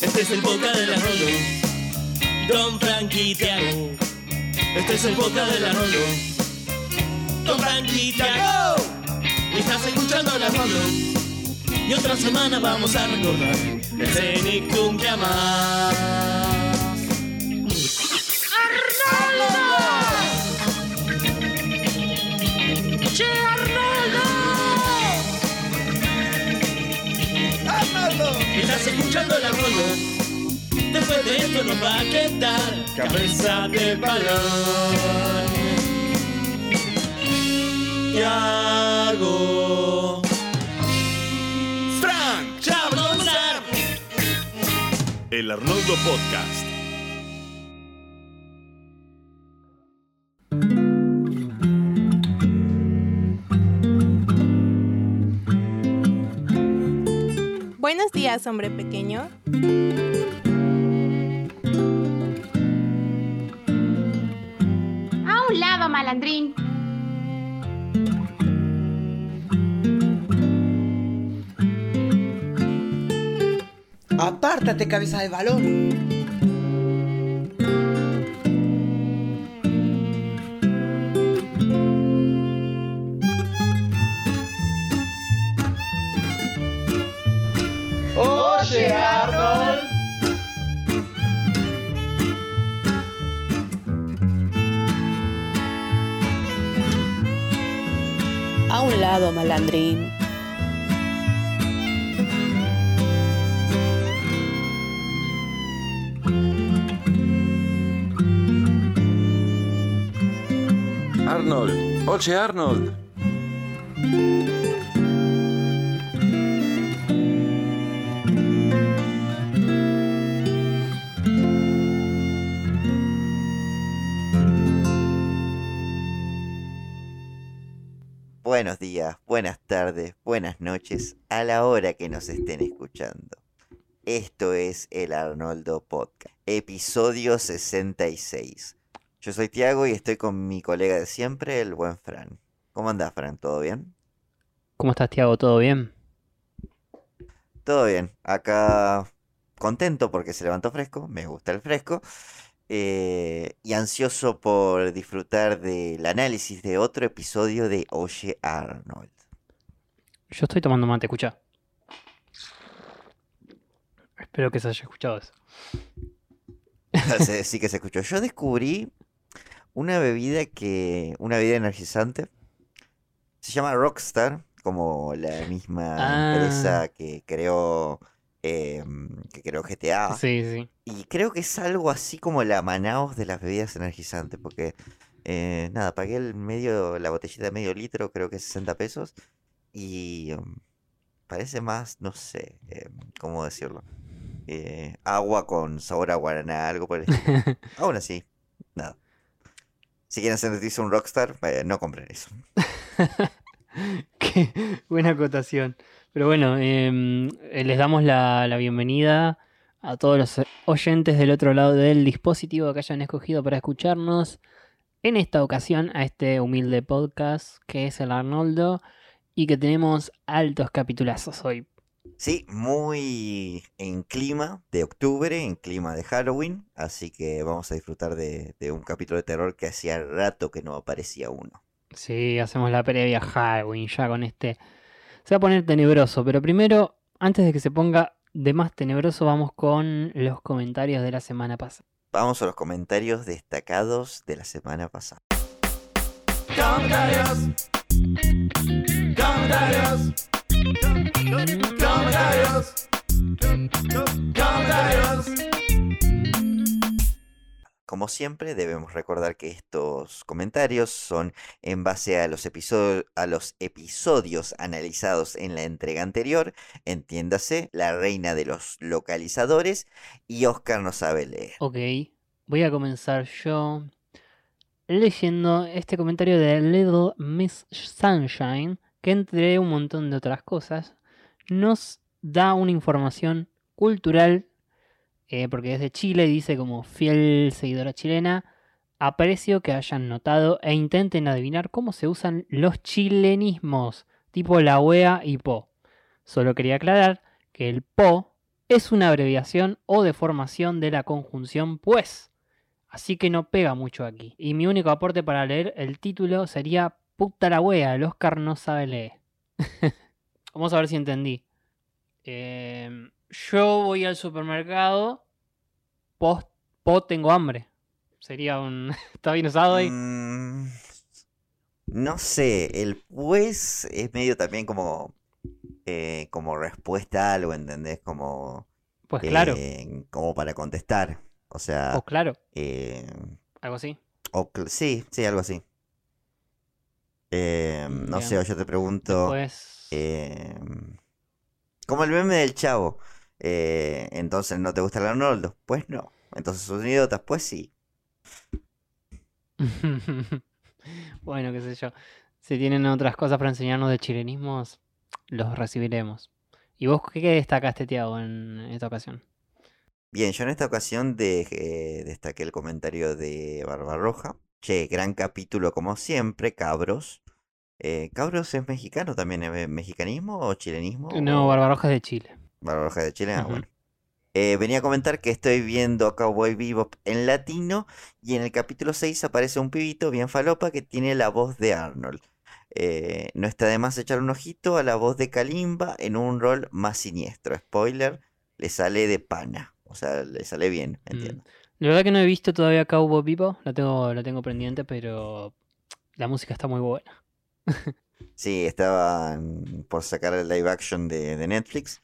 Este es el podcast de la Rolo. Don Frankie Tiago. Este es el podcast de la Rolo. Don Tiago. Y estás escuchando la Rolo. Y otra semana vamos a recordar el Cenicum que amás. Escuchando la. Después de esto nos va a quedar cabeza de balón. Tiago. Frank Chablonzar. El Arnoldo Podcast. Buenos días, hombre pequeño. A un lado, malandrín. Apártate, cabeza de balón. Malandrín. Arnold, oye Arnold. Buenos días, buenas tardes, buenas noches a la hora que nos estén escuchando. Esto es el Arnoldo Podcast, episodio 66. Yo soy Tiago y estoy con mi colega de siempre, el buen Fran. ¿Cómo andás, Fran? ¿Todo bien? ¿Cómo estás, Tiago? ¿Todo bien? Todo bien. Acá contento porque se levantó fresco, me gusta el fresco. Eh, y ansioso por disfrutar del análisis de otro episodio de Oye Arnold. Yo estoy tomando mate, escucha. Espero que se haya escuchado eso. Sí que se escuchó. Yo descubrí una bebida que. una bebida energizante. Se llama Rockstar, como la misma Ah. empresa que creó. Eh, que creó GTA. Sí, sí. Y creo que es algo así como la Manaos de las bebidas energizantes. Porque. eh, nada, pagué el medio, la botellita de medio litro, creo que 60 pesos. Y. um, parece más, no sé, eh, cómo decirlo. eh, agua con sabor a guaraná, algo por el estilo. Aún así, nada. Si quieren sentirse un rockstar, no compren eso. Qué buena acotación. Pero bueno, em, eh, les damos la, bienvenida a todos los oyentes del otro lado del dispositivo que hayan escogido para escucharnos en esta ocasión a este humilde podcast que es el Arnoldo y que tenemos altos capitulazos hoy. Sí, muy en clima de octubre, en clima de Halloween, así que vamos a disfrutar de un capítulo de terror que hacía rato que no aparecía uno. Sí, hacemos la previa Halloween ya con este. Se va a poner tenebroso, pero primero, antes de que se ponga de más tenebroso, vamos con los comentarios de la semana pasada. Vamos a los comentarios destacados de la semana pasada. Comentarios. Comentarios. Comentarios. Comentarios. Como siempre, debemos recordar que estos comentarios son en base a los, episodios analizados en la entrega anterior, entiéndase, la reina de los localizadores y Oscar no sabe leer. Ok, voy a comenzar yo leyendo este comentario de Little Miss Sunshine, que entre un montón de otras cosas, nos da una información cultural, eh, porque es de Chile, dice como fiel seguidora chilena, aprecio que hayan notado e intenten adivinar cómo se usan los chilenismos, tipo la wea y po. Solo quería aclarar que el po es una abreviación o deformación de la conjunción pues. Así que no pega mucho aquí. Y mi único aporte para leer el título sería Puta la wea, el Oscar no sabe leer. Vamos a ver si entendí. Em, yo voy al supermercado, post, po tengo hambre. Sería un... ¿Está bien usado ahí? Mm, no sé, el pues es medio también como eh, como respuesta a algo, ¿entendés? Como, Pues claro, eh, como para contestar. O sea, pues claro, eh, algo así. o sí, sí, algo así. Eh, no sé, yo te pregunto, Pues... como el meme del chavo, eh, entonces ¿no te gusta el Arnoldo? Pues no. Entonces sos idiotas, pues sí. bueno, qué sé yo. Si tienen otras cosas para enseñarnos de chilenismos, los recibiremos. ¿Y vos qué destacaste, Tiago, en esta ocasión? Bien, yo en esta ocasión de- eh, destaqué el comentario de Barbarroja. Che, gran capítulo como siempre, cabros. Eh, cabros es mexicano también, ¿es mexicanismo o chilenismo? No, Barbarroja es de Chile. Barbarroja de Chile, ah, bueno. Eh, venía a comentar que estoy viendo Cowboy Bebop en latino y en el capítulo 6 aparece un pibito bien falopa que tiene la voz de Arnold. Eh, no está de más echar un ojito a la voz de Kalimba en un rol más siniestro. Spoiler, le sale de pana. O sea, le sale bien, Mm. entiendo. La verdad que no he visto todavía Cowboy Bebop, la tengo, la tengo pendiente, pero la música está muy buena. Sí, estaban por sacar el live action de, de Netflix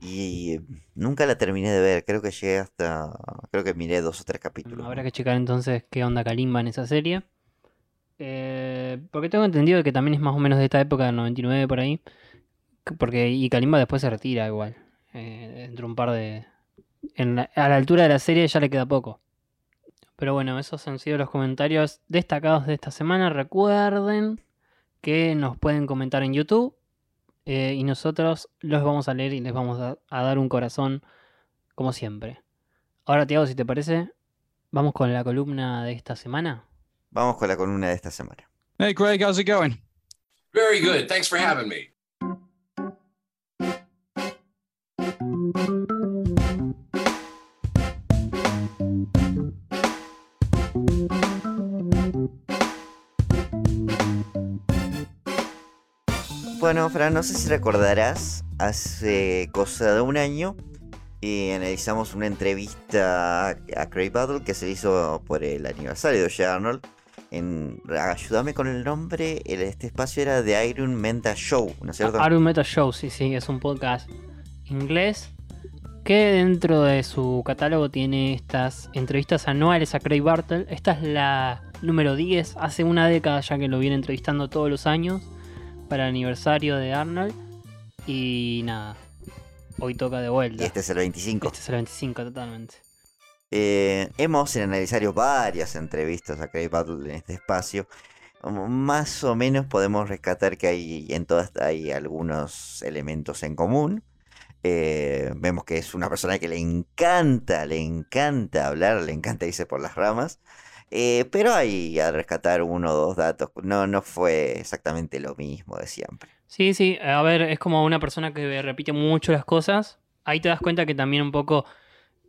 y nunca la terminé de ver. Creo que llegué hasta. Creo que miré dos o tres capítulos. Habrá ¿no? que checar entonces qué onda Kalimba en esa serie. Eh, porque tengo entendido que también es más o menos de esta época, del 99 por ahí. que- Porque, y Kalimba después se retira igual. Eh, dentro de un par de... en la- a la altura de la serie ya le queda poco. Pero bueno, esos han sido los comentarios destacados de esta semana. Recuerden que nos pueden comentar en YouTube. Eh, y nosotros los vamos a leer y les vamos a, a dar un corazón como siempre. Ahora, Tiago, si te parece, vamos con la columna de esta semana. Vamos con la columna de esta semana. Hey, Greg, how's it going? Very good. Thanks for having me. Bueno, Fran, no sé si recordarás, hace cosa de un año eh, analizamos una entrevista a, Craig Battle que se hizo por el aniversario de Oye Arnold. Ayúdame con el nombre, este espacio era The Iron Menta Show, ¿no es cierto? Arum Meta Show, sí, sí, es un podcast inglés que dentro de su catálogo tiene estas entrevistas anuales a Craig Bartle. Esta es la número 10, hace una década ya que lo viene entrevistando todos los años para el aniversario de Arnold. Y nada, hoy toca de vuelta. Y este es el 25. Este es el 25 totalmente. Eh, hemos aniversario varias entrevistas a Craig Battle en este espacio. Más o menos podemos rescatar que hay en todas hay algunos elementos en común. Eh, vemos que es una persona que le encanta, le encanta hablar, le encanta irse por las ramas. Eh, pero hay a rescatar uno o dos datos. No, no fue exactamente lo mismo de siempre. Sí, sí, a ver, es como una persona que repite mucho las cosas. Ahí te das cuenta que también un poco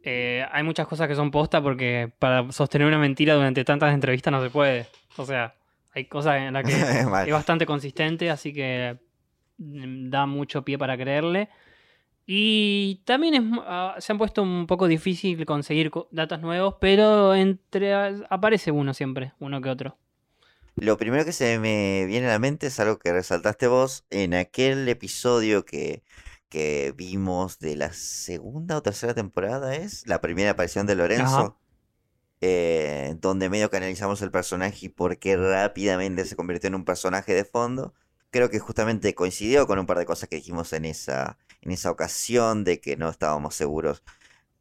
eh, hay muchas cosas que son posta porque para sostener una mentira durante tantas entrevistas no se puede. O sea, hay cosas en las que es bastante consistente, así que mm, da mucho pie para creerle. Y también es ah, se han puesto un poco difícil conseguir co- datos nuevos, pero entre aparece uno siempre, uno que otro. Lo primero que se me viene a la mente es algo que resaltaste vos en aquel episodio que, que vimos de la segunda o tercera temporada, ¿es? La primera aparición de Lorenzo, eh, donde medio que analizamos el personaje y por qué rápidamente se convirtió en un personaje de fondo. Creo que justamente coincidió con un par de cosas que dijimos en esa, en esa ocasión, de que no estábamos seguros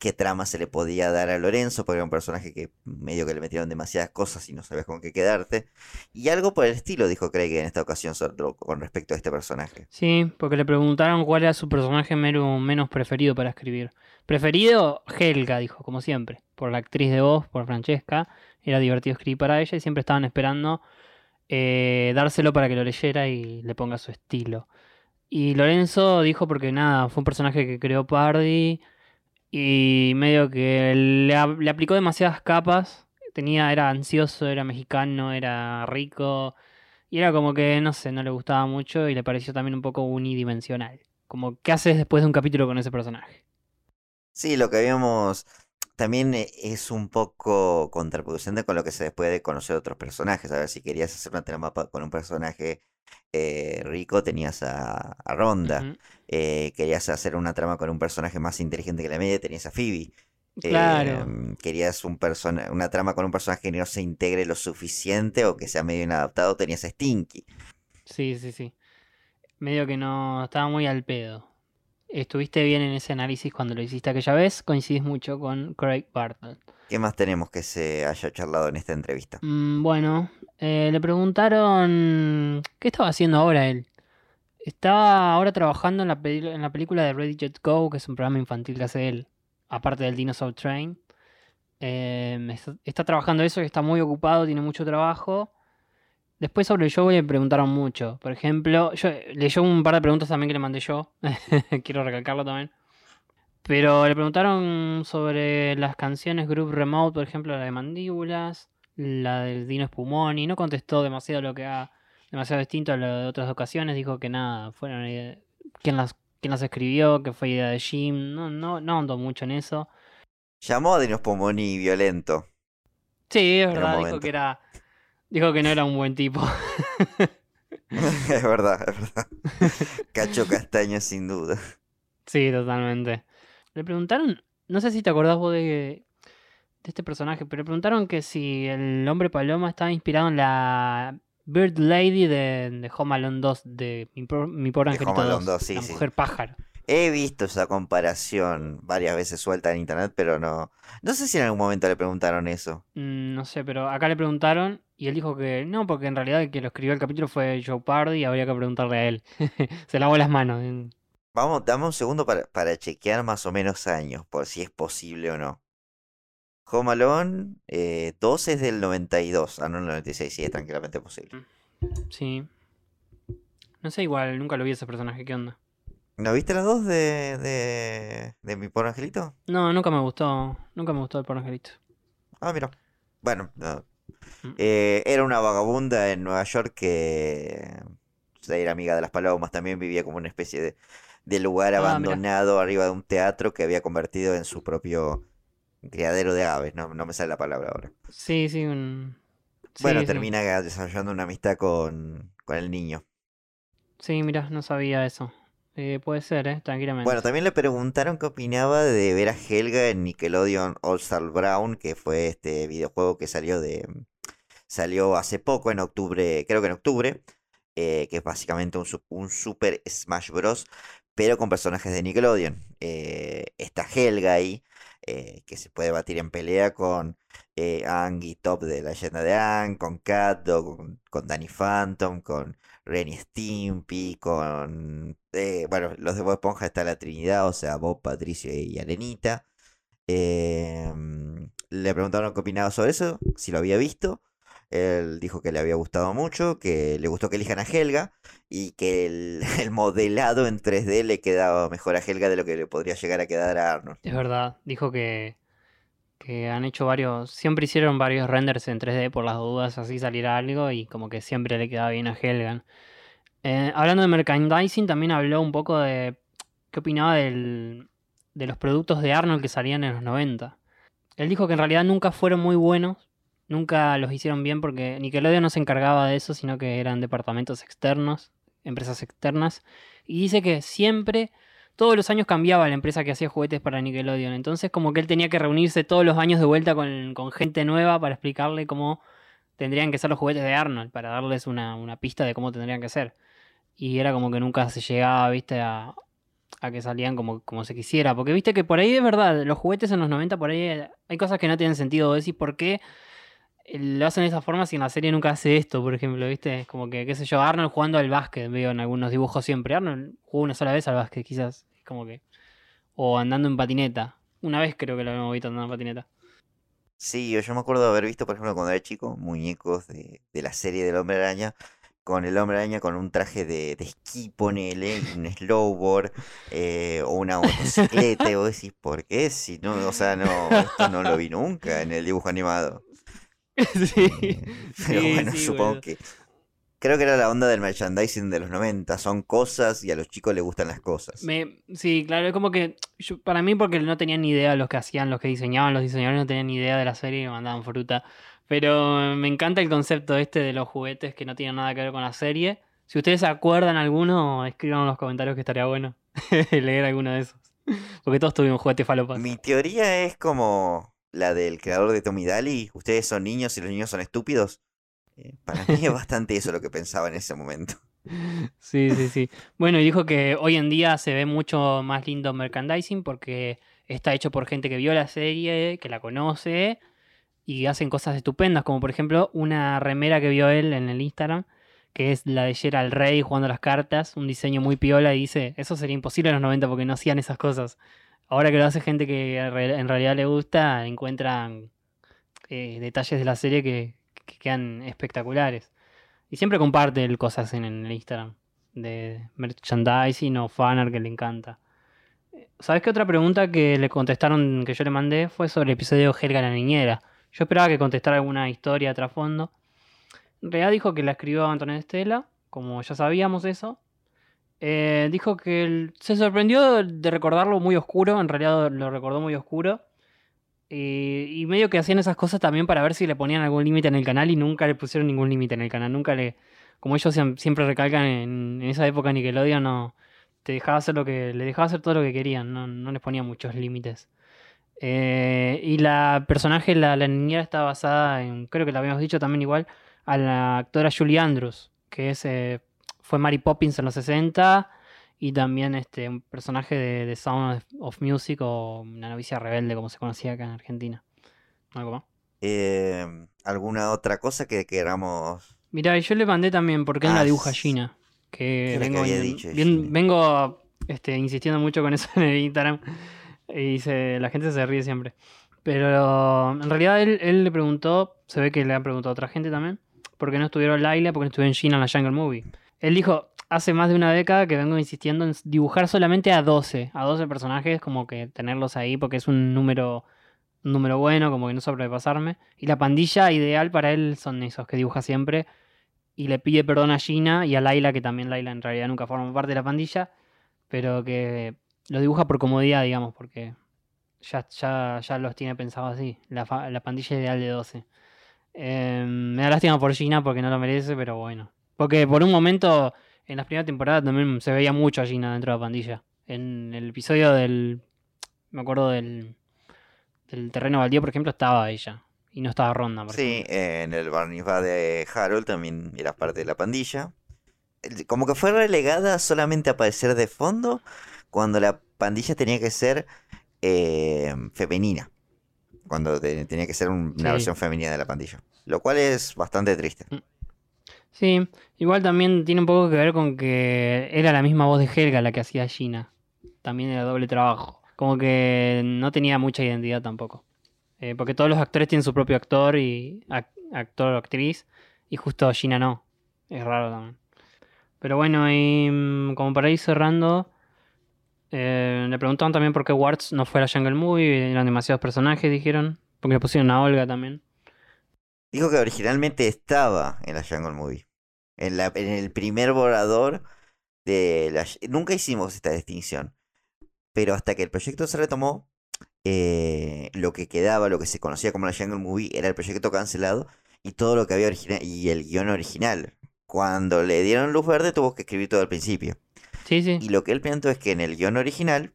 qué trama se le podía dar a Lorenzo, porque era un personaje que medio que le metieron demasiadas cosas y no sabías con qué quedarte. Y algo por el estilo dijo Craig en esta ocasión con respecto a este personaje. Sí, porque le preguntaron cuál era su personaje menos preferido para escribir. Preferido, Helga, dijo, como siempre. Por la actriz de voz, por Francesca. Era divertido escribir para ella y siempre estaban esperando eh, dárselo para que lo leyera y le ponga su estilo. Y Lorenzo dijo porque nada, fue un personaje que creó Pardy, Y medio que le aplicó demasiadas capas. Tenía, era ansioso, era mexicano, era rico. Y era como que, no sé, no le gustaba mucho y le pareció también un poco unidimensional. Como, ¿qué haces después de un capítulo con ese personaje? Sí, lo que habíamos también eh, es un poco contraproducente con lo que se puede conocer de otros personajes. A ver, si querías hacer una trama con un personaje eh, rico, tenías a, a Ronda. Eh, querías hacer una trama con un personaje más inteligente que la media, tenías a Phoebe. Claro. Em, querías un persona, una trama con un personaje que no se integre lo suficiente o que sea medio inadaptado, tenías a Stinky. Sí, sí, sí. Medio que no estaba muy al pedo. Estuviste bien en ese análisis cuando lo hiciste aquella vez. Coincidís mucho con Craig Bartlett. ¿Qué más tenemos que se haya charlado en esta entrevista? Mm, bueno, eh, le preguntaron qué estaba haciendo ahora él. Estaba ahora trabajando en la, peli- en la película de Ready Jet Go, que es un programa infantil que hace él, aparte del Dinosaur Train. Eh, está, está trabajando eso, está muy ocupado, tiene mucho trabajo. Después sobre el show le preguntaron mucho. Por ejemplo, yo leyó un par de preguntas también que le mandé yo. Quiero recalcarlo también. Pero le preguntaron sobre las canciones Group Remote, por ejemplo, la de Mandíbulas, la del Dino Espumón, y no contestó demasiado lo que ha, demasiado distinto a lo de otras ocasiones. Dijo que nada, fueron idea- quién las, quién las escribió, que fue idea de Jim. No, no, no andó mucho en eso. Llamó a Dinos Pomoni violento. Sí, es verdad, dijo que era. Dijo que no era un buen tipo. es verdad, es verdad. Cacho Castaño sin duda. Sí, totalmente. Le preguntaron, no sé si te acordás vos de, de este personaje, pero le preguntaron que si el hombre paloma estaba inspirado en la Bird Lady de, de Home Alone 2, de Mi, Por- Mi Pobre Angelito Home Alone 2, 2, sí, la sí. mujer pájaro. He visto esa comparación varias veces suelta en internet, pero no. No sé si en algún momento le preguntaron eso. Mm, no sé, pero acá le preguntaron y él dijo que no, porque en realidad el que lo escribió el capítulo fue Joe Pardy y habría que preguntarle a él. Se lavó las manos. Vamos, dame un segundo para, para chequear más o menos años, por si es posible o no. Home Alone eh, 2 es del 92, ah, no el 96, sí, es tranquilamente posible. Sí. No sé, igual, nunca lo vi ese personaje, ¿qué onda? ¿No viste las dos de, de, de mi pobre angelito? No, nunca me gustó, nunca me gustó el porno angelito. Ah, mira. Bueno, no. Mm. Eh, era una vagabunda en Nueva York que era amiga de las palomas, también vivía como una especie de, de lugar Ah, mira. abandonado arriba de un teatro que había convertido en su propio criadero de aves, no, no me sale la palabra ahora. Sí, sí, un... sí, Bueno, sí. termina desarrollando una amistad con, con el niño. Sí, mira, no sabía eso. Eh, puede ser, ¿eh? Tranquilamente. Bueno, también le preguntaron qué opinaba de ver a Helga en Nickelodeon All Star Brown, que fue este videojuego que salió de salió hace poco, en octubre, creo que en octubre, eh, que es básicamente un, un Super Smash Bros. pero con personajes de Nickelodeon. Eh, está Helga ahí, que se puede batir en pelea con eh, Aang y Top de la leyenda de Aang, con Cat, con, con Danny Phantom, con Ren y Stimpy, con... eh, bueno, los de Bob Esponja está la Trinidad, o sea, Bob, Patricio y Arenita. Em, le preguntaron qué opinaba sobre eso, si lo había visto. Él dijo que le había gustado mucho, que le gustó que elijan a Helga y que el modelado en 3D le quedaba mejor a Helga de lo que le podría llegar a quedar a Arnold. Es verdad, dijo que, que han hecho varios, siempre hicieron varios renders en 3D por las dudas, así saliera algo y como que siempre le quedaba bien a Helgan. Eh, hablando de merchandising, también habló un poco de qué opinaba del, de los productos de Arnold que salían en los 90. Él dijo que en realidad nunca fueron muy buenos, nunca los hicieron bien porque Nickelodeon no se encargaba de eso, sino que eran departamentos externos, empresas externas. Y dice que siempre todos los años cambiaba la empresa que hacía juguetes para Nickelodeon. Entonces como que él tenía que reunirse todos los años de vuelta con, gente nueva para explicarle cómo tendrían que ser los juguetes de Arnold, para darles una, pista de cómo tendrían que ser. Y era como que nunca se llegaba, viste, a, a que salían como, se quisiera. Porque viste que por ahí es verdad, los juguetes en los 90 por ahí eh, hay cosas que no tienen sentido. Decís, ¿por qué lo hacen de esa forma si en la serie nunca hace esto, por ejemplo? ¿Viste? Es como que, qué sé yo, Arnold jugando al básquet, veo en algunos dibujos siempre. Arnold jugó una sola vez al básquet, quizás. Es como que. O andando en patineta. Una vez creo que lo habíamos visto andando en patineta. Sí, yo, me acuerdo de haber visto, por ejemplo, cuando era chico, muñecos de, de la serie del Hombre Araña con el hombre araña con un traje de, de esquí, ponele, un snowboard, eh, o una motocicleta, y vos decís, ¿por qué? Si no, o sea, no, esto no lo vi nunca en el dibujo animado. sí. Pero Sí, bueno, sí, supongo que. Creo que era la onda del merchandising de los 90. Son cosas y a los chicos les gustan las cosas. Me, sí, claro, es como que yo- para mí porque no tenían ni idea los que hacían, los que diseñaban, los diseñadores no tenían ni idea de la serie y me mandaban fruta. Pero me encanta el concepto este de los juguetes que no tienen nada que ver con la serie. Si ustedes se acuerdan alguno, escriban en los comentarios que estaría bueno leer alguno de esos. Porque todos tuvimos juguetes falopas. Mi teoría es como la del creador de Tommy Daly. Ustedes son niños y los niños son estúpidos. Eh, para mí es bastante eso lo que pensaba en ese momento. Sí, sí, sí. Bueno, y dijo que hoy en día se ve mucho más lindo merchandising porque está hecho por gente que vio la serie, que la conoce y hacen cosas estupendas, como por ejemplo una remera que vio él en el Instagram, que es la de Gerald Rey jugando las cartas, un diseño muy piola y dice, eso sería imposible en los 90 porque no hacían esas cosas. Ahora que lo hace gente que en re- en realidad le gusta, encuentran eh, detalles de la serie que, que quedan espectaculares. Y siempre comparte cosas en el Instagram de merchandising o fanart que le encanta. Eh, ¿Sabes qué otra pregunta que le contestaron que yo le mandé fue sobre el episodio Helga la niñera? Yo esperaba que contestara alguna historia trasfondo. En realidad dijo que la escribió Antonio Estela, como ya sabíamos eso. Eh, dijo que él- se sorprendió de recordarlo muy oscuro, en realidad lo recordó muy oscuro. Eh, y medio que hacían esas cosas también para ver si le ponían algún límite en el canal y nunca le pusieron ningún límite en el canal. Nunca le. Como ellos siem- siempre recalcan en, en esa época Nickelodeon, no. Te dejaba hacer lo que. Le dejaba hacer todo lo que querían, no, no les ponía muchos límites. Eh, y la personaje, la, la niñera, está basada en. Creo que la habíamos dicho también igual. A la actora Julie Andrews, que es, eh, fue Mary Poppins en los 60 y también este, un personaje de, de Sound of- Music o una novicia rebelde, como se conocía acá en Argentina. ¿Algo más? Eh, ¿Alguna otra cosa que queramos? Mira, yo le mandé también porque la Ah, dibuja s- Gina. Que ¿Qué era que vengo, in- dicho bien- vengo este, insistiendo mucho con eso en el Instagram. Y se- la gente se ríe siempre. Pero en realidad él, él le preguntó, se ve que le han preguntado a otra gente también, por qué no estuvieron Laila, por qué no estuvieron Gina en la Jungle Movie. Él dijo, hace más de una década que vengo insistiendo en dibujar solamente a 12, a 12 personajes, como que tenerlos ahí porque es un número, un número bueno, como que no sobrepasarme. Y la pandilla ideal para él son esos que dibuja siempre. Y le pide perdón a Gina y a Laila, que también Laila en realidad nunca forma parte de la pandilla, pero que lo dibuja por comodidad, digamos, porque ya, ya, ya los tiene pensados así, la, la pandilla ideal de 12. Eh, me da lástima por Gina porque no lo merece, pero bueno. Porque por un momento, en las primeras temporadas también se veía mucho a Gina dentro de la pandilla. En el episodio del... Me acuerdo del... Del terreno baldío, por ejemplo, estaba ella. Y no estaba Ronda, por Sí, en el Barney de Harold también era parte de la pandilla. Como que fue relegada solamente a aparecer de fondo cuando la pandilla tenía que ser eh, femenina. Cuando te- tenía que ser un- una Sí. versión femenina de la pandilla. Lo cual es bastante triste. Sí, igual también tiene un poco que ver con que era la misma voz de Helga la que hacía Gina. También era doble trabajo. Como que no tenía mucha identidad tampoco. Eh, porque todos los actores tienen su propio actor y ac- actor o actriz. Y justo Gina no. Es raro también. Pero bueno, y mm, como para ir cerrando, eh, le preguntaron también por qué Warts no fue a la Jungle Movie. Eran demasiados personajes, dijeron. Porque le pusieron a Olga también. Dijo que originalmente estaba en la Jungle Movie. En, la, en el primer borrador de la... Nunca hicimos esta distinción. Pero hasta que el proyecto se retomó, eh, lo que quedaba, lo que se conocía como la Jungle Movie, era el proyecto cancelado y todo lo que había original y el guion original. Cuando le dieron luz verde tuvo que escribir todo al principio. Sí, sí. Y lo que él planteó es que en el guion original,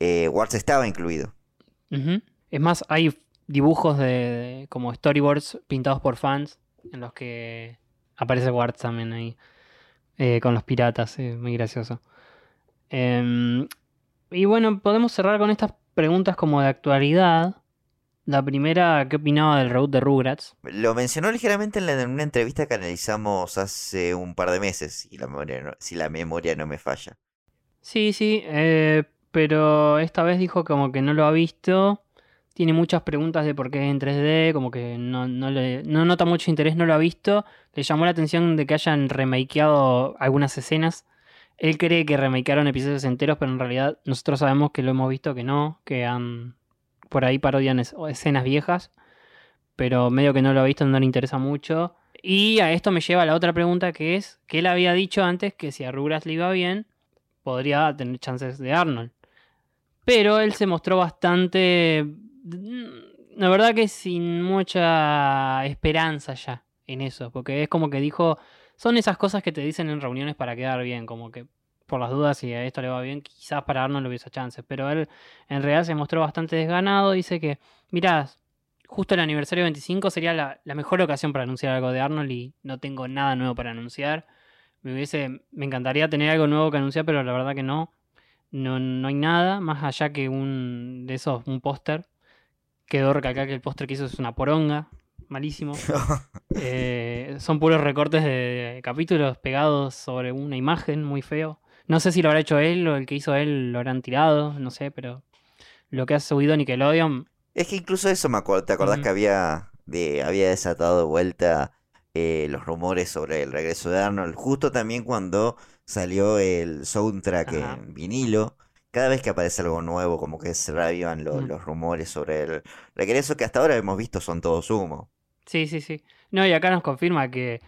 eh, Watts estaba incluido. Es más, hay dibujos de, de- como storyboards pintados por fans en los que aparece también ahí eh, con los piratas, eh, muy gracioso. Em, y bueno, podemos cerrar con estas preguntas como de actualidad. La primera, ¿qué opinaba del reboot de Rugrats? Lo mencionó ligeramente en, la- en una entrevista que analizamos hace un par de meses, si la memoria no, si la memoria no me falla. Sí, sí, eh, pero esta vez dijo como que no lo ha visto. Tiene muchas preguntas de por qué es en 3D, como que no, no, le, no nota mucho interés, no lo ha visto. Le llamó la atención de que hayan remakeado algunas escenas. Él cree que remakearon episodios enteros, pero en realidad nosotros sabemos que lo hemos visto que no, que han por ahí parodian es- escenas viejas, pero medio que no lo ha visto, no le interesa mucho. Y a esto me lleva la otra pregunta que es, que él había dicho antes que si a Rugrats le iba bien, podría tener chances de Arnold. Pero él se mostró bastante, la verdad que sin mucha esperanza ya en eso, porque es como que dijo, son esas cosas que te dicen en reuniones para quedar bien, como que por las dudas si a esto le va bien, quizás para le hubiese chances, pero él en realidad se mostró bastante desganado, dice que, mirá, justo el aniversario 25 sería la, la mejor ocasión para anunciar algo de Arnold y no tengo nada nuevo para anunciar. Me hubiese, me encantaría tener algo nuevo que anunciar, pero la verdad que no. No, no hay nada más allá que un de esos, un póster. Quedó recalcar que el póster que hizo es una poronga, malísimo. Eh, son puros recortes de capítulos pegados sobre una imagen muy feo. No sé si lo habrá hecho él o el que hizo él lo habrán tirado, no sé, pero lo que ha subido Nickelodeon Es que incluso eso me acuerdo, ¿te acordás que había, de, había desatado de vuelta eh, los rumores sobre el regreso de Arnold? Justo también cuando salió el soundtrack Ajá. en vinilo. Cada vez que aparece algo nuevo, como que se reavivan lo- Mm. los rumores sobre el regreso que hasta ahora hemos visto son todos humo. Sí, sí, sí. No, y acá nos confirma que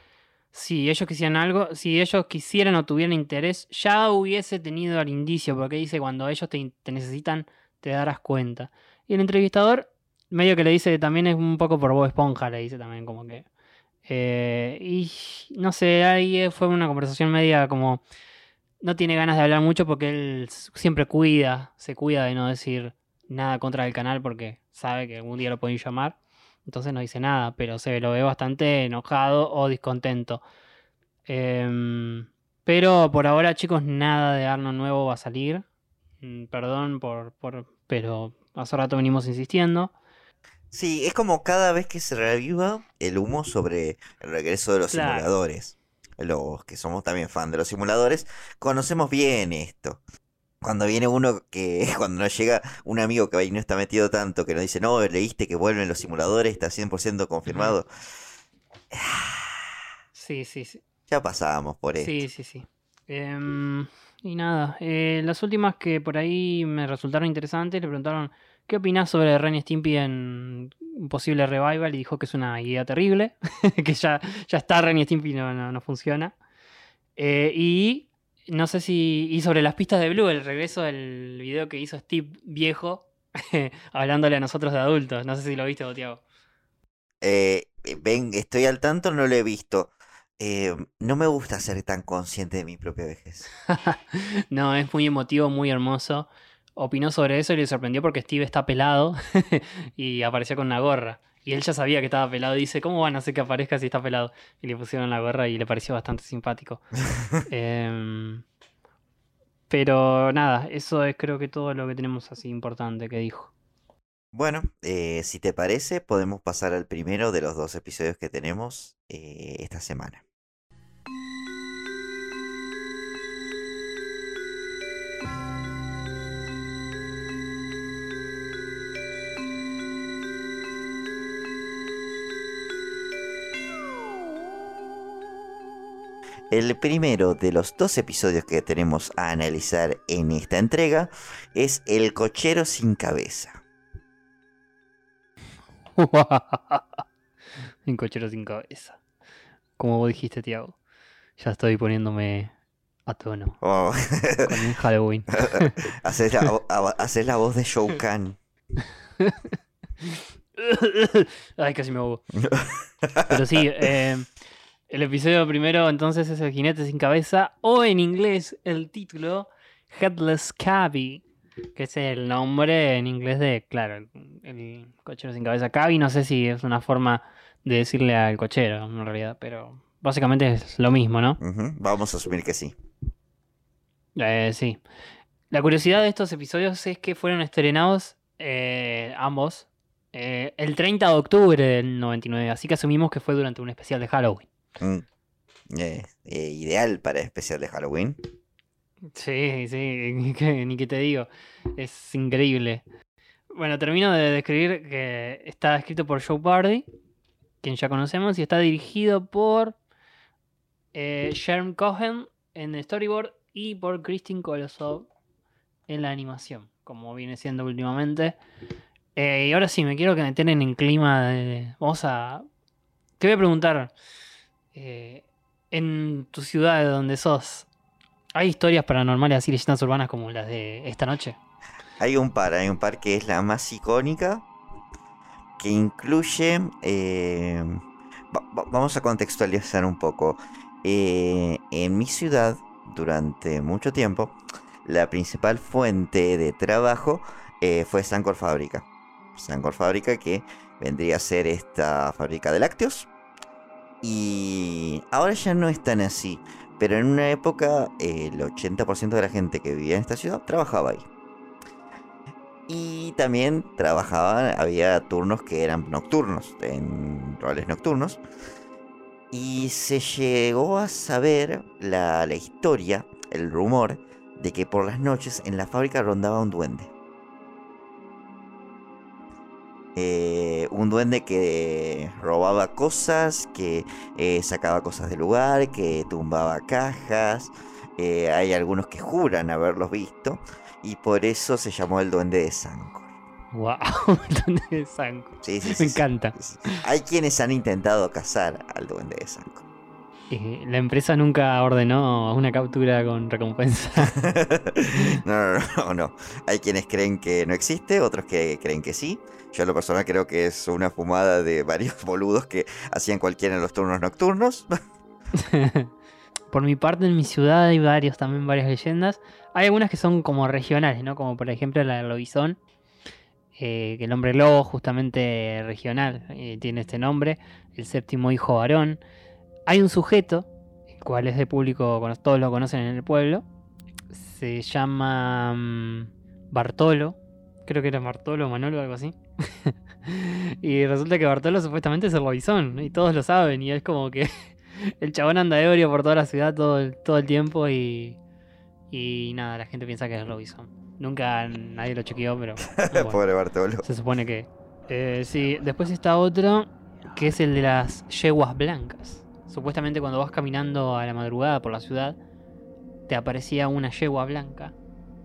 si ellos quisieran algo, si ellos quisieran o tuvieran interés, ya hubiese tenido el indicio, porque dice cuando ellos te necesitan, te darás cuenta. Y el entrevistador, medio que le dice también es un poco por Bob Esponja, le dice también como que. eh, y no sé, ahí fue una conversación media como. No tiene ganas de hablar mucho porque él siempre cuida, se cuida de no decir nada contra el canal porque sabe que algún día lo pueden llamar. Entonces no dice nada, pero se lo ve bastante enojado o descontento. Em, pero por ahora, chicos, nada de Arnold nuevo va a salir. Mm, Perdón por, por, pero hace rato venimos insistiendo. Sí, es como cada vez que se reaviva el humo sobre el regreso de los Claro. simuladores. Los que somos también fan de los simuladores, conocemos bien esto. Cuando viene uno que, cuando nos llega un amigo que ahí no está metido tanto, que nos dice, no, leíste que vuelven los simuladores, está 100% confirmado. Sí, sí, sí. Ya pasábamos por esto. Sí, sí, sí. Em, y nada, eh, las últimas que por ahí me resultaron interesantes, le preguntaron qué opinás sobre Ren y Stimpy en un posible revival y dijo que es una idea terrible, que ya, ya está Ren y Stimpy no, no, no funciona. Eh, y no sé si... Y sobre las pistas de Blue, el regreso del video que hizo Steve viejo, hablándole a nosotros de adultos. No sé si lo viste, Tiago. Eh, eh, ven, estoy al tanto, no lo he visto. Eh, no me gusta ser tan consciente de mi propia vejez. no, es muy emotivo, muy hermoso. Opinó sobre eso y le sorprendió porque Steve está pelado y apareció con una gorra. Y él ya sabía que estaba pelado y dice, ¿cómo van a hacer que aparezca si está pelado? Y le pusieron la gorra y le pareció bastante simpático. Em, pero nada, eso es creo que todo lo que tenemos así importante que dijo. Bueno, eh, si te parece, podemos pasar al primero de los dos episodios que tenemos eh, esta semana. El primero de los dos episodios que tenemos a analizar en esta entrega es El cochero sin cabeza. Un cochero sin cabeza. Como vos dijiste, Tiago. Ya estoy poniéndome a tono Oh, con el Halloween. haces, la, haces la voz de Shou Kahn. Ay, casi me ahogo. Pero sí, eh, el episodio primero entonces es El jinete sin cabeza, o en inglés el título Headless Cabby, que es el nombre en inglés de, claro, el, el cochero sin cabeza. Cabby no sé si es una forma de decirle al cochero, en realidad, pero básicamente es lo mismo, ¿no? Vamos a asumir que sí. Eh, sí. La curiosidad de estos episodios es que fueron estrenados eh, ambos eh, el 30 de octubre del 99, así que asumimos que fue durante un especial de Halloween. Mm, eh, eh, ideal para especial de Halloween. Sí, sí, ni que, te digo. Es increíble. Bueno, termino de describir que está escrito por Joe Bardi, quien ya conocemos, y está dirigido por eh, Sherm Cohen en el storyboard y por Christine Kolosov en la animación, como viene siendo últimamente. Eh, y ahora sí, me quiero que me tienen en clima de... Vamos a... Te voy a preguntar, eh, en tu ciudad de donde sos, ¿hay historias paranormales así, leyendas urbanas como las de esta noche? Hay un par, hay un par que es la más icónica, que incluye... va- vamos a contextualizar un poco. Eh, en mi ciudad, durante mucho tiempo, la principal fuente de trabajo eh, fue Sancor Fábrica. Sancor Fábrica que vendría a ser esta fábrica de lácteos. Y ahora ya no es tan así. Pero en una época el 80% de la gente que vivía en esta ciudad trabajaba ahí. Y también trabajaban, había turnos que eran nocturnos, en roles nocturnos. Y se llegó a saber la, la historia, el rumor, de que por las noches en la fábrica rondaba un duende. Eh, un duende que robaba cosas, que eh, sacaba cosas del lugar, que tumbaba cajas. Eh, hay algunos que juran haberlos visto. Y por eso se llamó el duende de Sancor. ¡Wow! de Sanko. Sí, sí, Me sí. encanta. Sí, sí. Hay quienes han intentado cazar al duende de Sancor. Eh, la empresa nunca ordenó una captura con recompensa. no, no, no, no. Hay quienes creen que no existe, otros que creen que sí. Yo a lo personal creo que es una fumada de varios boludos que hacían cualquiera en los turnos nocturnos. Por mi parte, en mi ciudad hay varios, también varias leyendas. Hay algunas que son como regionales, ¿no? Como por ejemplo la del lobizón. eh, que el hombre lobo, justamente regional, eh, tiene este nombre. El séptimo hijo varón. Hay un sujeto, el cual es de público, todos lo conocen en el pueblo. Se llama mm, Bartolo. Creo que era Bartolo, Manolo algo así. y resulta que Bartolo supuestamente es el lobizón. Y todos lo saben. Y es como que el chabón anda ebrio por toda la ciudad todo el, todo el tiempo y, y nada, la gente piensa que es Robinson. Nunca nadie lo chequeó, pero bueno, Pobre Bartolo. se supone que... Eh, sí, después está otro que es el de las yeguas blancas. Supuestamente cuando vas caminando a la madrugada por la ciudad, te aparecía una yegua blanca,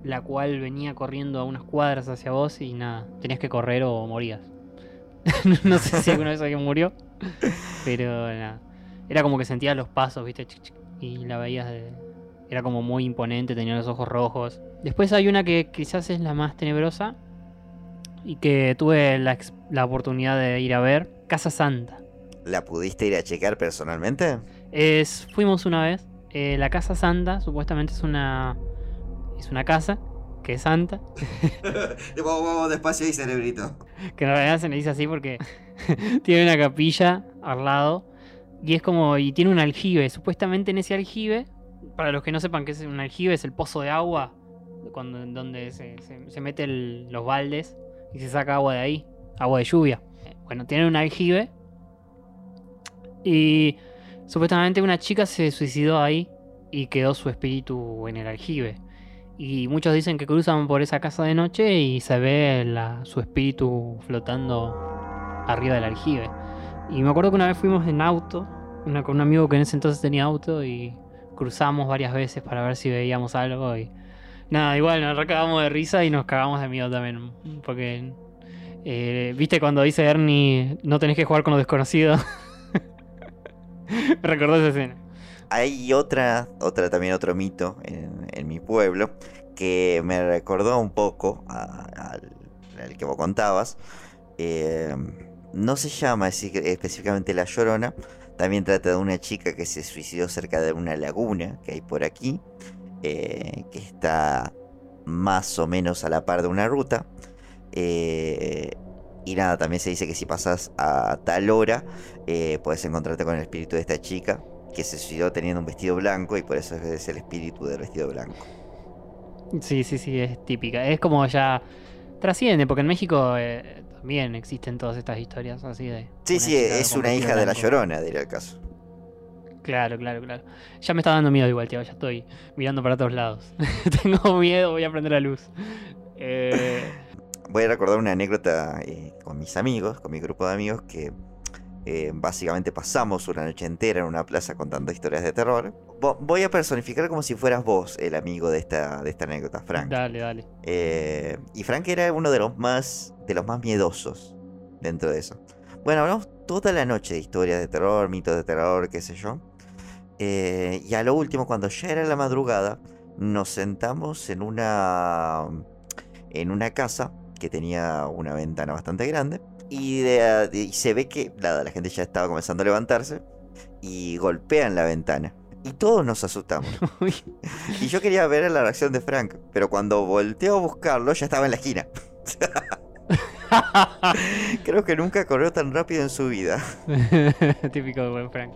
la cual venía corriendo a unas cuadras hacia vos y nada, tenías que correr o morías. no sé si alguna vez alguien murió, pero nada. Era como que sentías los pasos, viste, y la veías de... Era como muy imponente, tenía los ojos rojos. Después hay una que quizás es la más tenebrosa y que tuve la, la oportunidad de ir a ver, Casa Santa. ¿La pudiste ir a checar personalmente? Es, fuimos una vez. eh, la Casa Santa supuestamente es una es una casa que es santa, vamos, vamos, despacio ahí, cerebrito. que en realidad se le dice así porque tiene una capilla al lado y es como y tiene un aljibe. Supuestamente en ese aljibe, para los que no sepan qué es un aljibe, es el pozo de agua cuando donde se, se- se mete el- los baldes y se saca agua de ahí, agua de lluvia. Bueno, tiene un aljibe y supuestamente una chica se suicidó ahí y quedó su espíritu en el aljibe. Y muchos dicen que cruzan por esa casa de noche y se ve la- su espíritu flotando arriba del aljibe. Y me acuerdo que una vez fuimos en auto, una- con un amigo que en ese entonces tenía auto y cruzamos varias veces para ver si veíamos algo y nada, igual nos recagamos de risa y nos cagamos de miedo también, porque eh, viste cuando dice Ernie no tenés que jugar con lo desconocido. me recordó esa escena. Hay otra, otra también otro mito en, mi pueblo que me recordó un poco al, que vos contabas. Eh, no se llama así específicamente La Llorona. También trata de una chica que se suicidó cerca de una laguna que hay por aquí. eh, que está más o menos a la par de una ruta. Eh, y nada, también se dice que si pasas a tal hora, eh, puedes encontrarte con el espíritu de esta chica que se suicidó teniendo un vestido blanco y por eso es el espíritu del vestido blanco. Sí, sí, sí, es típica. Es como ya trasciende, porque en México eh, también existen todas estas historias así de... Sí, sí, es una hija de la llorona, diría el caso. Claro, claro, claro. Ya me está dando miedo igual, tío. Ya estoy mirando para todos lados. Tengo miedo, voy a prender la luz. Eh, voy a recordar una anécdota eh, con mis amigos, con mi grupo de amigos, que eh, básicamente pasamos una noche entera en una plaza contando historias de terror. Vo- voy a personificar como si fueras vos el amigo de esta, de esta anécdota, Frank. Dale, dale. Eh, y Frank era uno de los más de los más miedosos dentro de eso. Bueno, hablamos toda la noche de historias de terror, mitos de terror, qué sé yo. Eh, y a lo último, cuando ya era la madrugada, nos sentamos en una en una casa que tenía una ventana bastante grande y, de- de- y se ve que la, la gente ya estaba comenzando a levantarse y golpean la ventana. Y todos nos asustamos. Y yo quería ver la reacción de Frank, pero cuando volteó a buscarlo ya estaba en la esquina. Creo que nunca corrió tan rápido en su vida. Típico de buen Frank.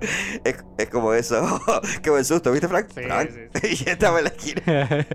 Es, es como eso. Qué buen susto, ¿viste Frank? Sí, Frank. sí, Y estaba en la esquina.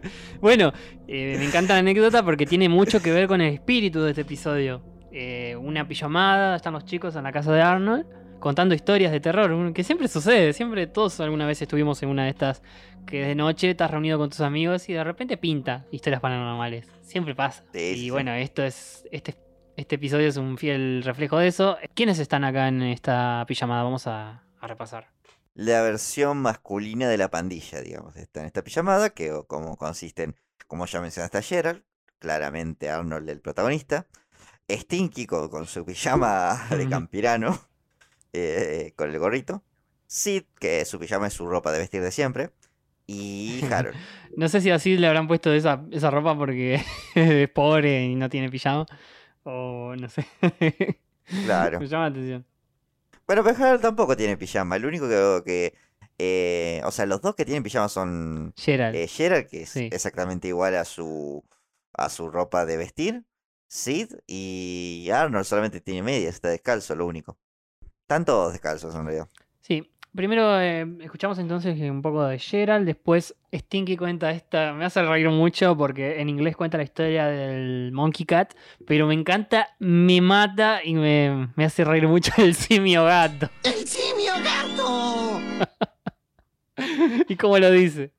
bueno, eh, me encanta la anécdota porque tiene mucho que ver con el espíritu de este episodio. Eh, una pijamada, están los chicos en la casa de Arnold contando historias de terror, que siempre sucede, siempre todos alguna vez estuvimos en una de estas que de noche estás reunido con tus amigos y de repente pinta historias paranormales. Siempre pasa. Sí, y sí, sí. bueno, esto es este este episodio es un fiel reflejo de eso. ¿Quiénes están acá en esta pijamada? Vamos a, a repasar. La versión masculina de la pandilla, digamos. Está en esta pijamada, que como consiste en, como ya mencionaste a Gerald, claramente Arnold el protagonista. Stinky con, con su pijama de campirano, eh, con el gorrito. Sid, que su pijama es su ropa de vestir de siempre. Y Harold. No sé si así le habrán puesto esa, esa ropa porque es pobre y no tiene pijama. O no sé. Claro. Me llama la atención. Bueno, Harold tampoco tiene pijama. El único que. que, eh, o sea, los dos que tienen pijama son Gerald. eh, Gerald, que es Sí. exactamente igual a su, a su ropa de vestir. Sid y Arnold solamente tiene medias, está descalzo, lo único. Están todos descalzos en realidad. Primero eh, escuchamos entonces un poco de Gerald, después Stinky cuenta esta, me hace reír mucho porque en inglés cuenta la historia del Monkey Cat, pero me encanta, me mata y me, me hace reír mucho el simio gato. ¡El simio gato! ¿Y cómo lo dice?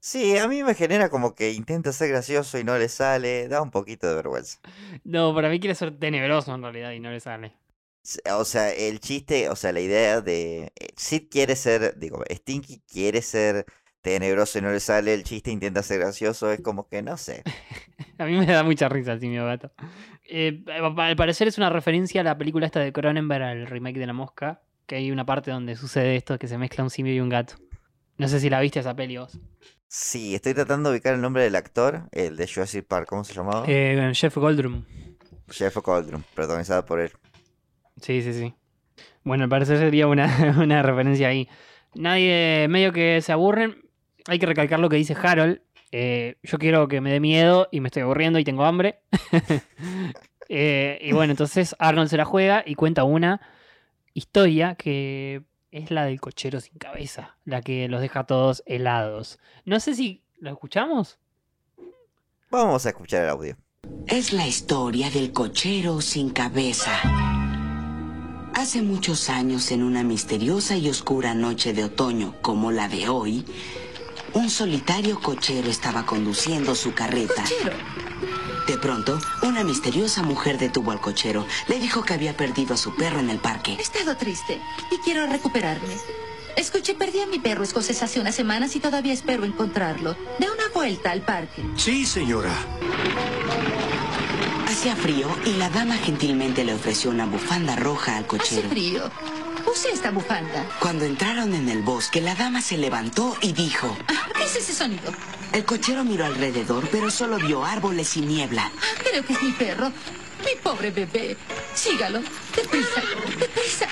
Sí, a mí me genera como que intenta ser gracioso y no le sale, da un poquito de vergüenza. No, para mí quiere ser tenebroso en realidad y no le sale. O sea, el chiste, o sea, la idea de... eh, Sid quiere ser, digo, Stinky quiere ser tenebroso y no le sale, el chiste intenta ser gracioso, es como que no sé. A mí me da mucha risa el simio gato. Eh, al parecer es una referencia a la película esta de Cronenberg, al remake de La Mosca, que hay una parte donde sucede esto, que se mezcla un simio y un gato. No sé si la viste esa peli vos. Sí, estoy tratando de ubicar el nombre del actor, el de Jurassic Park, ¿cómo se llamaba? Eh, Jeff Goldblum. Jeff Goldblum, protagonizada por él. Sí, sí, sí. Bueno, al parecer sería una, una referencia ahí. Nadie, medio que se aburren. Hay que recalcar lo que dice Harold. Eh, yo quiero que me dé miedo y me estoy aburriendo y tengo hambre. Eh, y bueno, entonces Arnold se la juega y cuenta una historia que es la del cochero sin cabeza, la que los deja a todos helados. No sé si lo escuchamos. Vamos a escuchar el audio. Es la historia del cochero sin cabeza. Hace muchos años, en una misteriosa y oscura noche de otoño como la de hoy, un solitario cochero estaba conduciendo su carreta. De pronto, una misteriosa mujer detuvo al cochero. Le dijo que había perdido a su perro en el parque. He estado triste y quiero recuperarme. Escuché, perdí a mi perro escocés hace unas semanas y todavía espero encontrarlo. De una vuelta al parque. Sí, señora. Hacía frío y la dama gentilmente le ofreció una bufanda roja al Hace cochero. frío. Use esta bufanda. Cuando entraron en el bosque, la dama se levantó y dijo... Ah, ¿Qué es ese sonido? El cochero miró alrededor, pero solo vio árboles y niebla. Ah, creo que es mi perro. Mi pobre bebé. Sígalo. Deprisa. Deprisa.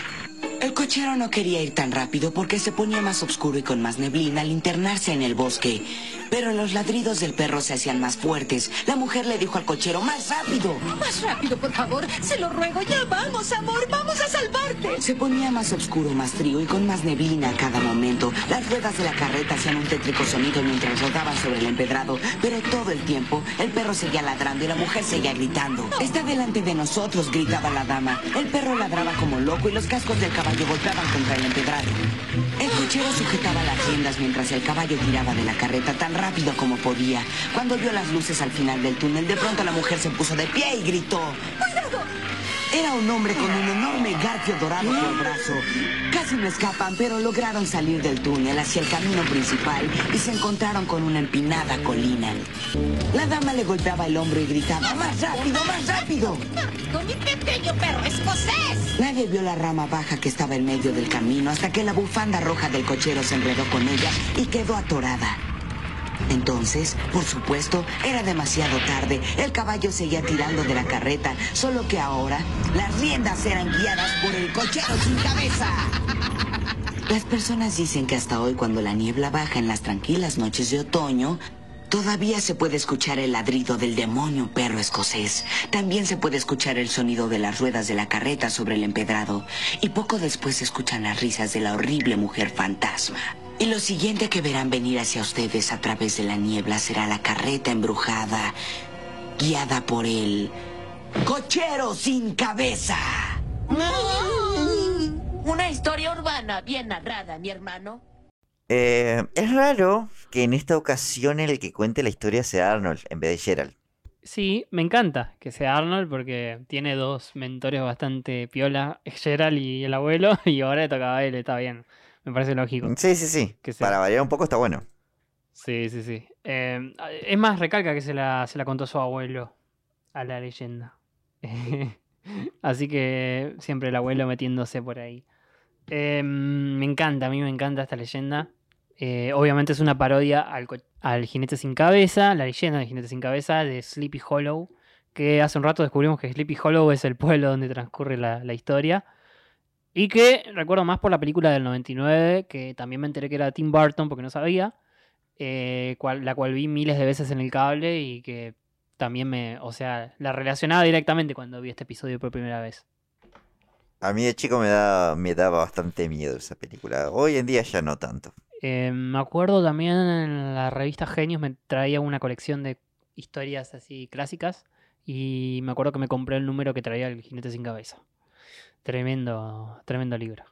El cochero no quería ir tan rápido porque se ponía más oscuro y con más neblina al internarse en el bosque. Pero los ladridos del perro se hacían más fuertes. La mujer le dijo al cochero, ¡más rápido! Más rápido, por favor. Se lo ruego. Ya vamos, amor. Vamos a salvarte. Se ponía más oscuro, más frío y con más neblina a cada momento. Las ruedas de la carreta hacían un tétrico sonido mientras rodaban sobre el empedrado, pero todo el tiempo el perro seguía ladrando y la mujer seguía gritando. Está delante de nosotros, gritaba la dama. El perro ladraba como loco y los cascos del caballo golpeaban contra el empedrado. El cochero sujetaba las riendas mientras el caballo tiraba de la carreta tan rápido como podía. Cuando vio las luces al final del túnel, de pronto la mujer se puso de pie y gritó. ¡Cuidado! Era un hombre con un enorme garfio dorado por brazo. Casi no escapan, pero lograron salir del túnel hacia el camino principal y se encontraron con una empinada colina. La dama le golpeaba el hombro y gritaba, ¡Más rápido, más rápido! ¡Con mi pequeño perro escocés! Nadie vio la rama baja que estaba en medio del camino hasta que la bufanda roja del cochero se enredó con ella y quedó atorada. Entonces, por supuesto, era demasiado tarde. El caballo seguía tirando de la carreta, solo que ahora las riendas eran guiadas por el cochero sin cabeza. Las personas dicen que hasta hoy, cuando la niebla baja en las tranquilas noches de otoño, Todavía se puede escuchar el ladrido del demonio perro escocés. También se puede escuchar el sonido de las ruedas de la carreta sobre el empedrado. Y poco después se escuchan las risas de la horrible mujer fantasma. Y lo siguiente que verán venir hacia ustedes a través de la niebla será la carreta embrujada, guiada por el cochero sin cabeza. Una historia urbana bien narrada, mi hermano. Eh, es raro que en esta ocasión el que cuente la historia sea Arnold en vez de Gerald. Sí, me encanta que sea Arnold porque tiene dos mentores bastante piola, Gerald y el abuelo, y ahora le tocaba a él, está bien. Me parece lógico. Sí, sí, sí. Que. Para variar un poco está bueno. Sí, sí, sí. Eh, es más, recalca que se la, se la contó su abuelo a la leyenda. Así que siempre el abuelo metiéndose por ahí. Eh, me encanta, a mí me encanta esta leyenda. Eh, obviamente es una parodia al, al jinete sin cabeza, la leyenda del jinete sin cabeza de Sleepy Hollow, que hace un rato descubrimos que Sleepy Hollow es el pueblo donde transcurre la, la historia. Y que recuerdo más por la película del 99, que también me enteré que era Tim Burton porque no sabía, eh, cual- la cual vi miles de veces en el cable y que también me, o sea, la relacionaba directamente cuando vi este episodio por primera vez. A mí de chico me, da, me daba bastante miedo esa película. Hoy en día ya no tanto. Eh, me acuerdo también en la revista Genios me traía una colección de historias así clásicas y me acuerdo que me compré el número que traía el jinete sin cabeza. Tremendo, tremendo libro.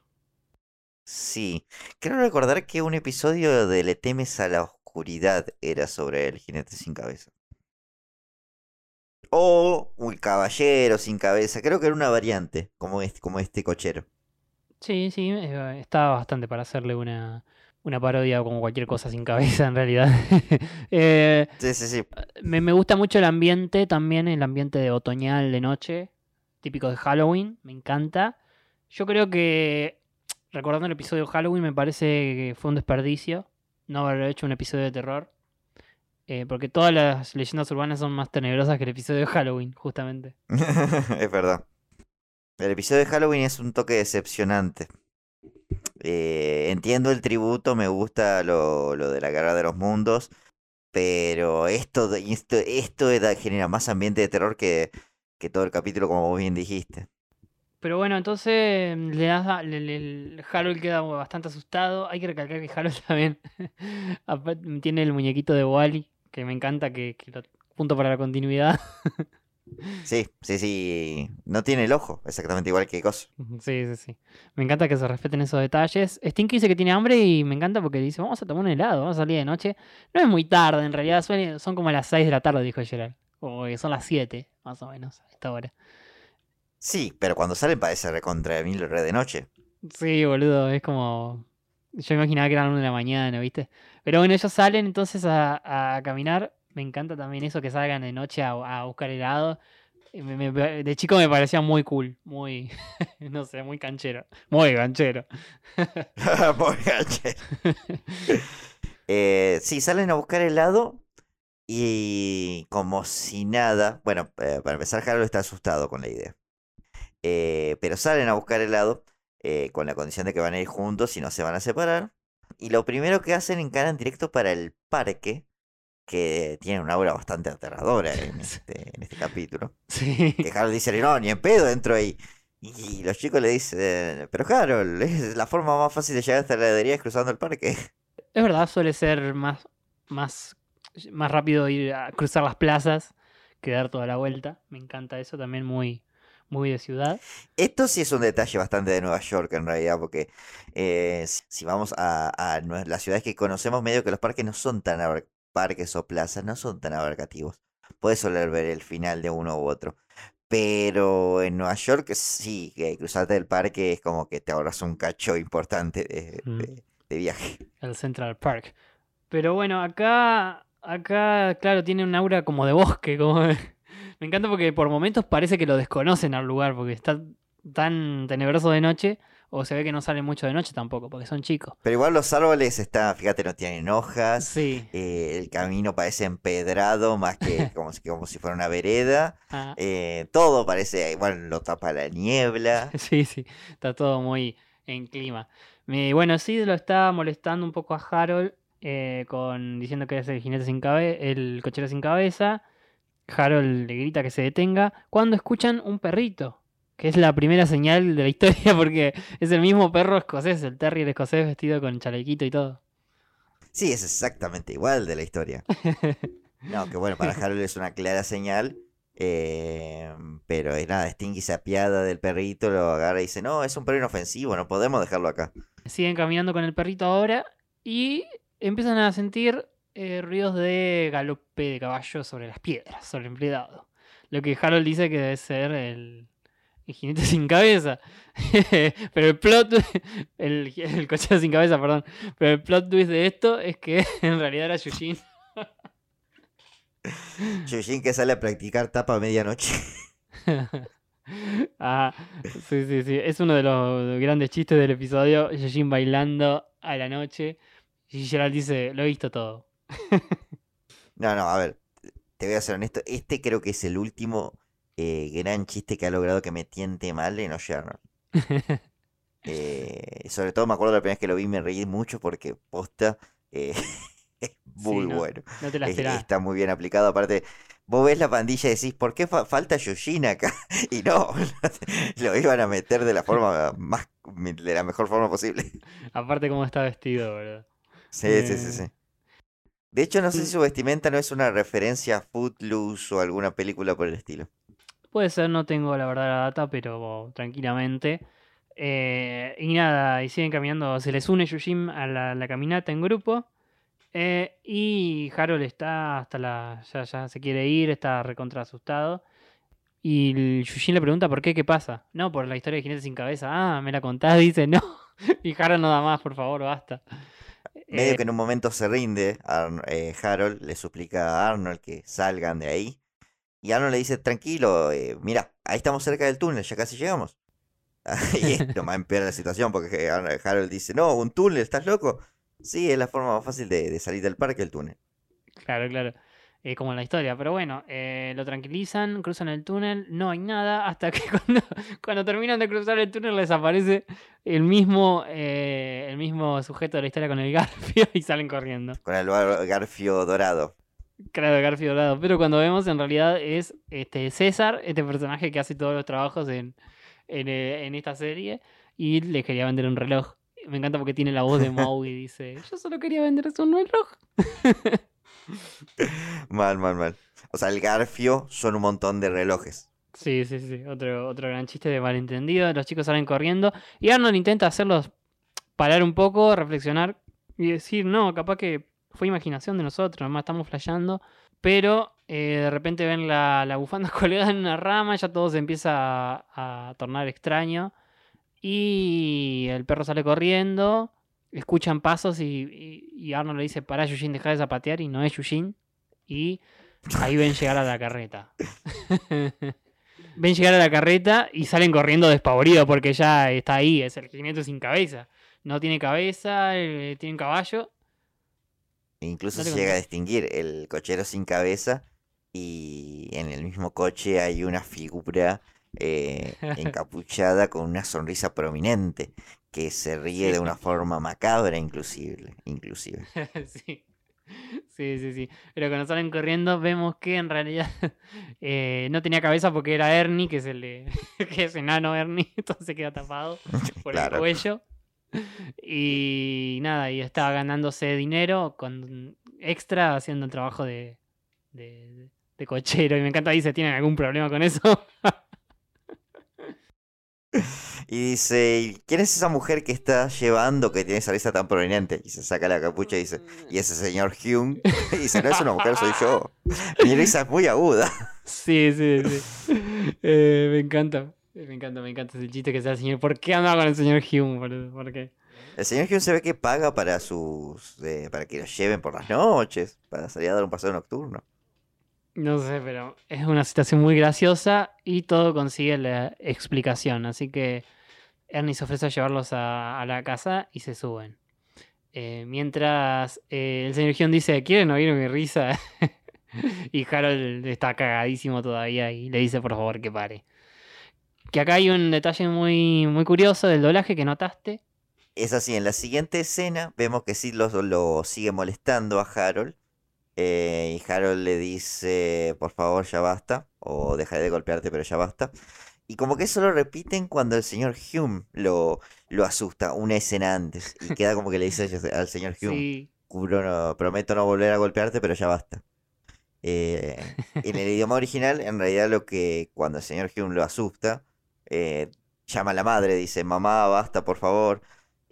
Sí. Quiero recordar que un episodio de Le temes a la oscuridad era sobre el jinete sin cabeza. O un caballero sin cabeza. Creo que era una variante, como este, como este cochero. Sí, sí, eh, estaba bastante para hacerle una, una parodia como cualquier cosa sin cabeza en realidad. Eh, Sí, sí, sí. me, me gusta mucho el ambiente también, el ambiente de otoñal de noche, típico de Halloween, me encanta. Yo creo que, recordando el episodio de Halloween, me parece que fue un desperdicio no haber hecho un episodio de terror. eh, porque todas las leyendas urbanas son más tenebrosas que el episodio de Halloween, justamente. es verdad. El episodio de Halloween es un toque decepcionante. Eh, entiendo el tributo, me gusta lo, lo de la guerra de los mundos, pero esto, esto, esto genera más ambiente de terror que, que todo el capítulo, como vos bien dijiste. Pero bueno, entonces mm, le das le- le- Harold queda bastante asustado. Hay que recalcar que Harold también tiene el muñequito de Wally, que me encanta, que, que lo punto para la continuidad. Sí, sí, sí. No tiene el ojo, exactamente igual que Coso. Sí, sí, sí. Me encanta que se respeten esos detalles. Stinky dice que tiene hambre y me encanta porque dice, vamos a tomar un helado, vamos a salir de noche. No es muy tarde, en realidad son como las 6 de la tarde, dijo Gerald. Que son las 7, más o menos, a esta hora. Sí, pero cuando salen parece recontra de mil re de noche. Sí, boludo, es como... Yo imaginaba que eran una de la mañana, ¿viste? Pero bueno, ellos salen entonces a, a caminar. Me encanta también eso que salgan de noche a, a buscar helado. Me- me- de chico me parecía muy cool, muy, no sé, muy canchero. Muy canchero. Pobre ganchero. Eh, sí, salen a buscar helado y como si nada, bueno, eh, para empezar, Harold está asustado con la idea. Eh, pero salen a buscar helado eh, con la condición de que van a ir juntos y no se van a separar. Y lo primero que hacen encaran directo para el parque, que tiene una aura bastante aterradora en este, en este capítulo. Sí. Que Harold dice, no, ni en pedo entro ahí. Y los chicos le dicen, pero Harold, es la forma más fácil de llegar hasta la heladería es cruzando el parque. Es verdad, suele ser más, más, más rápido ir a cruzar las plazas que dar toda la vuelta. Me encanta eso también, muy, muy de ciudad. Esto sí es un detalle bastante de Nueva York en realidad, porque eh, si- vamos a, las ciudades que conocemos, medio que los parques no son tan parques o plazas, no son tan abarcativos. Puedes soler ver el final de uno u otro. Pero en Nueva York sí, que cruzarte el parque es como que te ahorras un cacho importante de, Mm. de- de viaje. el Central Park. Pero bueno, acá, acá, claro, tiene un aura como de bosque. Como Me encanta porque por momentos parece que lo desconocen al lugar, porque está tan tenebroso de noche, o se ve que no sale mucho de noche tampoco, porque son chicos. Pero igual los árboles están, fíjate, no tienen hojas. Sí. eh, el camino parece empedrado más que como si, como si fuera una vereda. Ah. eh, todo parece, igual lo tapa la niebla. Sí, sí, está todo muy en clima. Me- bueno, sí lo está molestando un poco a Harold eh, con diciendo que es el jinete sin cabeza, el cochero sin cabeza. Harold le grita que se detenga cuando escuchan un perrito, que es la primera señal de la historia porque es el mismo perro escocés, el terrier escocés vestido con chalequito y todo. Sí, es exactamente igual de la historia. No, que bueno, para Harold es una clara señal. eh, pero es nada, Stinky se apiada del perrito, lo agarra y dice, no, es un perro inofensivo, no podemos dejarlo acá. Siguen caminando con el perrito ahora y empiezan a sentir eh, ruidos de galope de caballo sobre las piedras, sobre el empleado. Lo que Harold dice que debe ser el, jinete sin cabeza. Pero el plot, el, el cochero sin cabeza, perdón. Pero el plot twist de esto es que en realidad era Yushin. Yushin que sale a practicar tapa a medianoche. ah, sí, sí, sí. Es uno de los grandes chistes del episodio. Yushin bailando a la noche. Y Gerald dice, lo he visto todo. No, no, a ver, te voy a ser honesto, este creo que es el último eh, gran chiste que ha logrado que me tiente mal en Arnold. Eh, sobre todo me acuerdo la primera vez que lo vi, me reí mucho porque posta eh, es muy no- bueno. no te la Es- está muy bien aplicado. Aparte, vos ves la pandilla y decís, ¿por qué fa- falta Yushin acá? Y no, lo iban a meter de la forma más, de la mejor forma posible. Aparte cómo está vestido, ¿verdad? Sí, sí, sí, Eh, sí. De hecho, no sé si su vestimenta no es una referencia a Footloose o alguna película por el estilo. Puede ser, no tengo la verdad la data, pero tranquilamente. Eh, y nada, y siguen caminando. Se les une Yujin a la, la caminata en grupo. eh, y Harold está hasta la. Ya, ya se quiere ir, está recontra asustado. Y Yujin le pregunta por qué, qué pasa. No, por la historia de Jinete sin cabeza. Ah, me la contás, dice, no. Y Harold no da más, por favor, basta. Medio Eh, que en un momento se rinde, eh, Harold le suplica a Arnold que salgan de ahí. Y Arnold le dice, tranquilo, eh, mira, ahí estamos cerca del túnel, ya casi llegamos. y esto más empeora la situación porque Ar- Harold dice, no, un túnel, ¿estás loco? Sí, es la forma más fácil de, de salir del parque, el túnel. Claro, claro. Eh, como en la historia. Pero bueno, eh, lo tranquilizan, cruzan el túnel, no hay nada, hasta que cuando, cuando terminan de cruzar el túnel les aparece el mismo, eh, el mismo sujeto de la historia con el garfio y salen corriendo. Con el garfio dorado. Claro, el garfio dorado. Pero cuando vemos, en realidad es este César, este personaje que hace todos los trabajos en, en, en esta serie, y le quería vender un reloj. Me encanta porque tiene la voz de Maui y dice, yo solo quería venderles un reloj. Mal, mal, mal. O sea, el garfio son un montón de relojes. Sí, sí, sí. Otro, otro gran chiste de malentendido. Los chicos salen corriendo. Y Arnold intenta hacerlos parar un poco, reflexionar y decir, no, capaz que fue imaginación de nosotros, nomás estamos flasheando. Pero eh, de repente ven la, la bufanda colgada en una rama, ya todo se empieza a, a tornar extraño. Y el perro sale corriendo, escuchan pasos y, y- y Arnold le dice, pará Yushin, deja de zapatear y no es Yushin. Y ahí ven llegar a la carreta. ven llegar a la carreta y salen corriendo despavoridos porque ya está ahí, es el jinete sin cabeza. No tiene cabeza, eh, tiene un caballo. Incluso se llega a distinguir el cochero sin cabeza y en el mismo coche hay una figura eh, encapuchada con una sonrisa prominente que se ríe de una forma macabra inclusive, inclusive. sí. Sí, sí, sí. Pero cuando salen corriendo vemos que en realidad eh, no tenía cabeza porque era Ernie, que es el de- que es enano Ernie, entonces se queda tapado por Claro. el cuello. Y nada, y estaba ganándose dinero con extra haciendo el trabajo de, de, de cochero. Y me encanta, dice, ¿tienen algún problema con eso? Y dice, "¿Y ¿quién es esa mujer que está llevando que tiene esa risa tan prominente? Y se saca la capucha y dice, y ese señor Hume. Y dice, no es una mujer, soy yo. Mi risa es muy aguda. Sí, sí, sí. Eh, me encanta. Me encanta, me encanta ese chiste que sea el señor. ¿Por qué anda con el señor Hume? ¿Por qué? El señor Hume se ve que paga para sus eh, para que los lleven por las noches, para salir a dar un paseo nocturno. No sé, pero es una situación muy graciosa y todo consigue la explicación. Así que Ernie se ofrece a llevarlos a, la casa y se suben. Eh, mientras eh, el señor Hume dice, ¿quieren oír mi risa? y Harold está cagadísimo todavía y le dice, por favor, que pare. Que acá hay un detalle muy, muy curioso del doblaje que notaste. Es así, en la siguiente escena vemos que Sid lo, lo sigue molestando a Harold. Eh, y Harold le dice, por favor, ya basta. O dejaré de golpearte, pero ya basta. Y como que eso lo repiten cuando el señor Hume lo, lo asusta, una escena antes. Y queda como que le dice al señor Hume, Sí. "Juro no- prometo no volver a golpearte, pero ya basta. Eh, en el idioma original, en realidad lo que cuando el señor Hume lo asusta, eh, llama a la madre, dice, mamá, basta, por favor.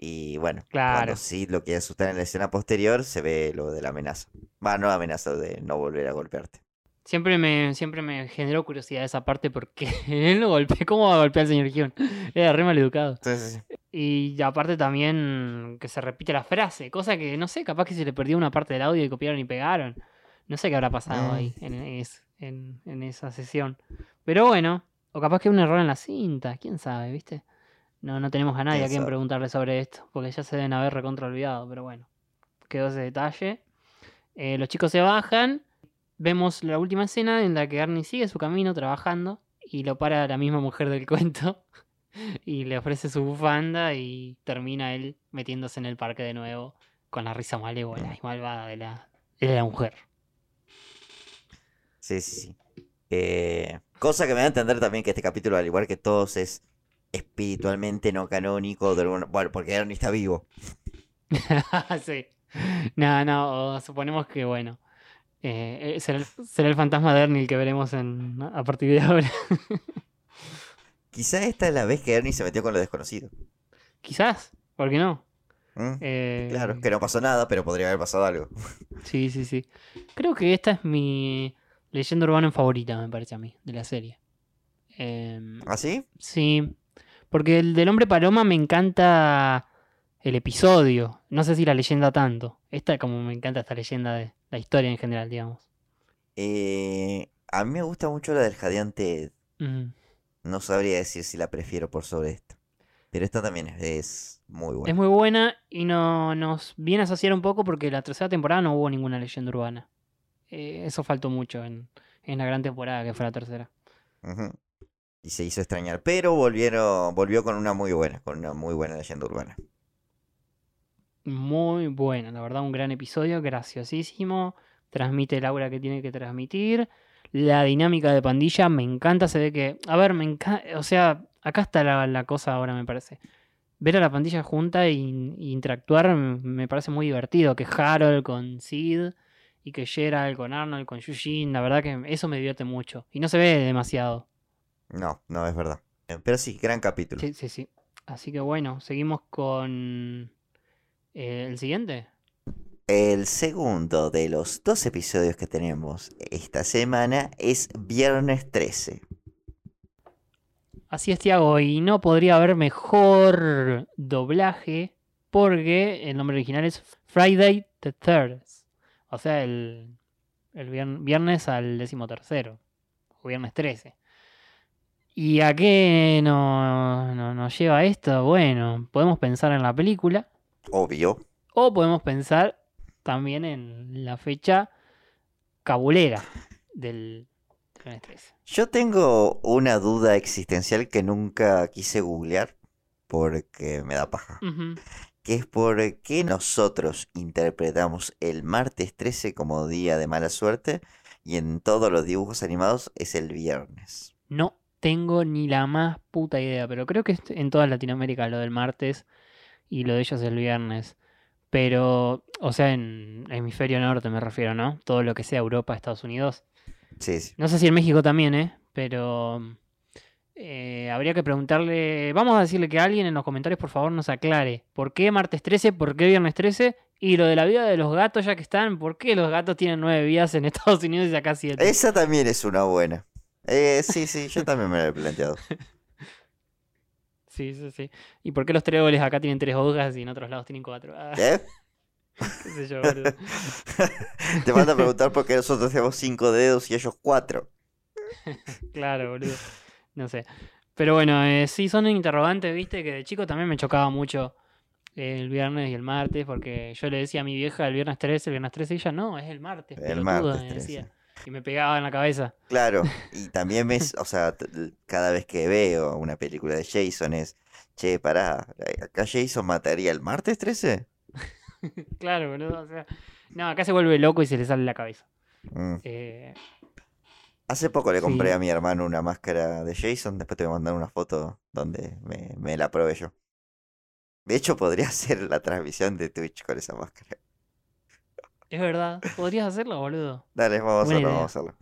Y bueno, Claro. cuando sí lo quiere asustar en la escena posterior, se ve lo de la amenaza. Va, no amenaza de no volver a golpearte. Siempre me, siempre me generó curiosidad esa parte porque él lo golpeó. ¿Cómo va a golpear al señor Hume? Era re mal educado. Entonces, Y aparte también que se repite la frase, cosa que no sé, capaz que se le perdió una parte del audio y copiaron y pegaron. No sé qué habrá pasado Mm. ahí en, es- en, en esa sesión. Pero bueno, o capaz que un error en la cinta, quién sabe, ¿viste? No, no tenemos a nadie ¿Quién a quien preguntarle sobre esto, porque ya se deben haber recontra olvidado, pero bueno, quedó ese detalle. Eh, los chicos se bajan, vemos la última escena en la que Arnie sigue su camino trabajando y lo para la misma mujer del cuento y le ofrece su bufanda y termina él metiéndose en el parque de nuevo con la risa malévola y malvada de la, de la mujer. sí, sí, sí. Eh, cosa que me da a entender también que este capítulo, al igual que todos, es espiritualmente no canónico. de alguna- Bueno, porque Ernie está vivo. sí. No, no, suponemos que bueno. eh, eh, será, el, será el fantasma de Ernie el que veremos en, a partir de ahora. Quizá esta es la vez que Ernie se metió con lo desconocido. Quizás, ¿por qué no? ¿Mm? Eh, Claro, que no pasó nada, pero podría haber pasado algo. Sí, sí, sí. Creo que esta es mi leyenda urbana favorita, me parece a mí, de la serie. Em, ¿Ah, sí? Sí, porque el del hombre paloma me encanta el episodio. No sé si la leyenda tanto. Esta como me encanta esta leyenda de la historia en general, digamos. Eh, a mí me gusta mucho la del jadeante. No sabría decir si la prefiero por sobre esta. Pero esta también es, muy buena. Es muy buena y no, nos viene a asociar un poco porque la tercera temporada no hubo ninguna leyenda urbana. Eh, eso faltó mucho en, en la gran temporada que fue la tercera. Y se hizo extrañar. Pero volvieron, volvió con una muy buena, con una muy buena leyenda urbana. Muy buena, la verdad, un gran episodio, graciosísimo. Transmite el aura que tiene que transmitir. La dinámica de pandilla me encanta. Se ve que. A ver, me encanta. O sea, acá está la, cosa ahora, me parece. Ver a la pandilla junta y interactuar me parece muy divertido. Que Harold con Sid y que Gerald con Arnold, con Eugene. La verdad que eso me divierte mucho. Y no se ve demasiado. No, no es verdad. Eh, Pero sí, gran capítulo. Sí, sí, sí. Así que bueno, seguimos con. eh, el siguiente. El segundo de los dos episodios que tenemos esta semana es Viernes 13. Así es, Tiago, y no podría haber mejor doblaje porque el nombre original es Friday the Third. O sea, el, el vier- viernes al décimo tercero. O viernes 13. ¿Y a qué no- no- nos lleva esto? Bueno, podemos pensar en la película Obvio. o podemos pensar también en la fecha cabulera del del viernes 13. Yo tengo una duda existencial que nunca quise googlear porque me da paja. Que es por qué nosotros interpretamos el martes 13 como día de mala suerte y en todos los dibujos animados es el viernes. No tengo ni la más puta idea, pero creo que es en toda Latinoamérica lo del martes y lo de ellos el viernes. Pero, o sea, en hemisferio norte me refiero, ¿no? Todo lo que sea Europa, Estados Unidos. Sí, sí. No sé si en México también, ¿eh? Pero eh, habría que preguntarle, vamos a decirle que alguien en los comentarios por favor nos aclare por qué martes 13, por qué viernes 13 y lo de la vida de los gatos ya que están, por qué los gatos tienen nueve vidas en Estados Unidos y acá siete. Esa también es una buena. Eh, sí, sí, yo también me la he planteado. Sí, sí, sí. ¿Y por qué los tréboles acá tienen tres hojas y en otros lados tienen cuatro? Ah, ¿Qué? qué sé yo, boludo. Te falta preguntar por qué nosotros tenemos cinco dedos y ellos cuatro. Claro, boludo. No sé. Pero bueno, eh, sí, son interrogantes, viste, que de chico también me chocaba mucho el viernes y el martes, porque yo le decía a mi vieja el viernes 13, el viernes 13, y ella no, es el martes. El pelotuda", martes me 13. decía. Y me pegaba en la cabeza. Claro, y también ves, o sea, cada vez que veo una película de Jason es, che, pará, acá Jason mataría el martes 13. Claro, boludo. O sea, no, acá se vuelve loco y se le sale la cabeza. Mm. Eh, Hace poco le compré Sí. a mi hermano una máscara de Jason, después te voy a mandar una foto donde me, me la probé yo. De hecho, podría hacer la transmisión de Twitch con esa máscara. Es verdad. Podrías hacerlo, boludo. Dale, vamos a hacerlo, vamos a hacerlo.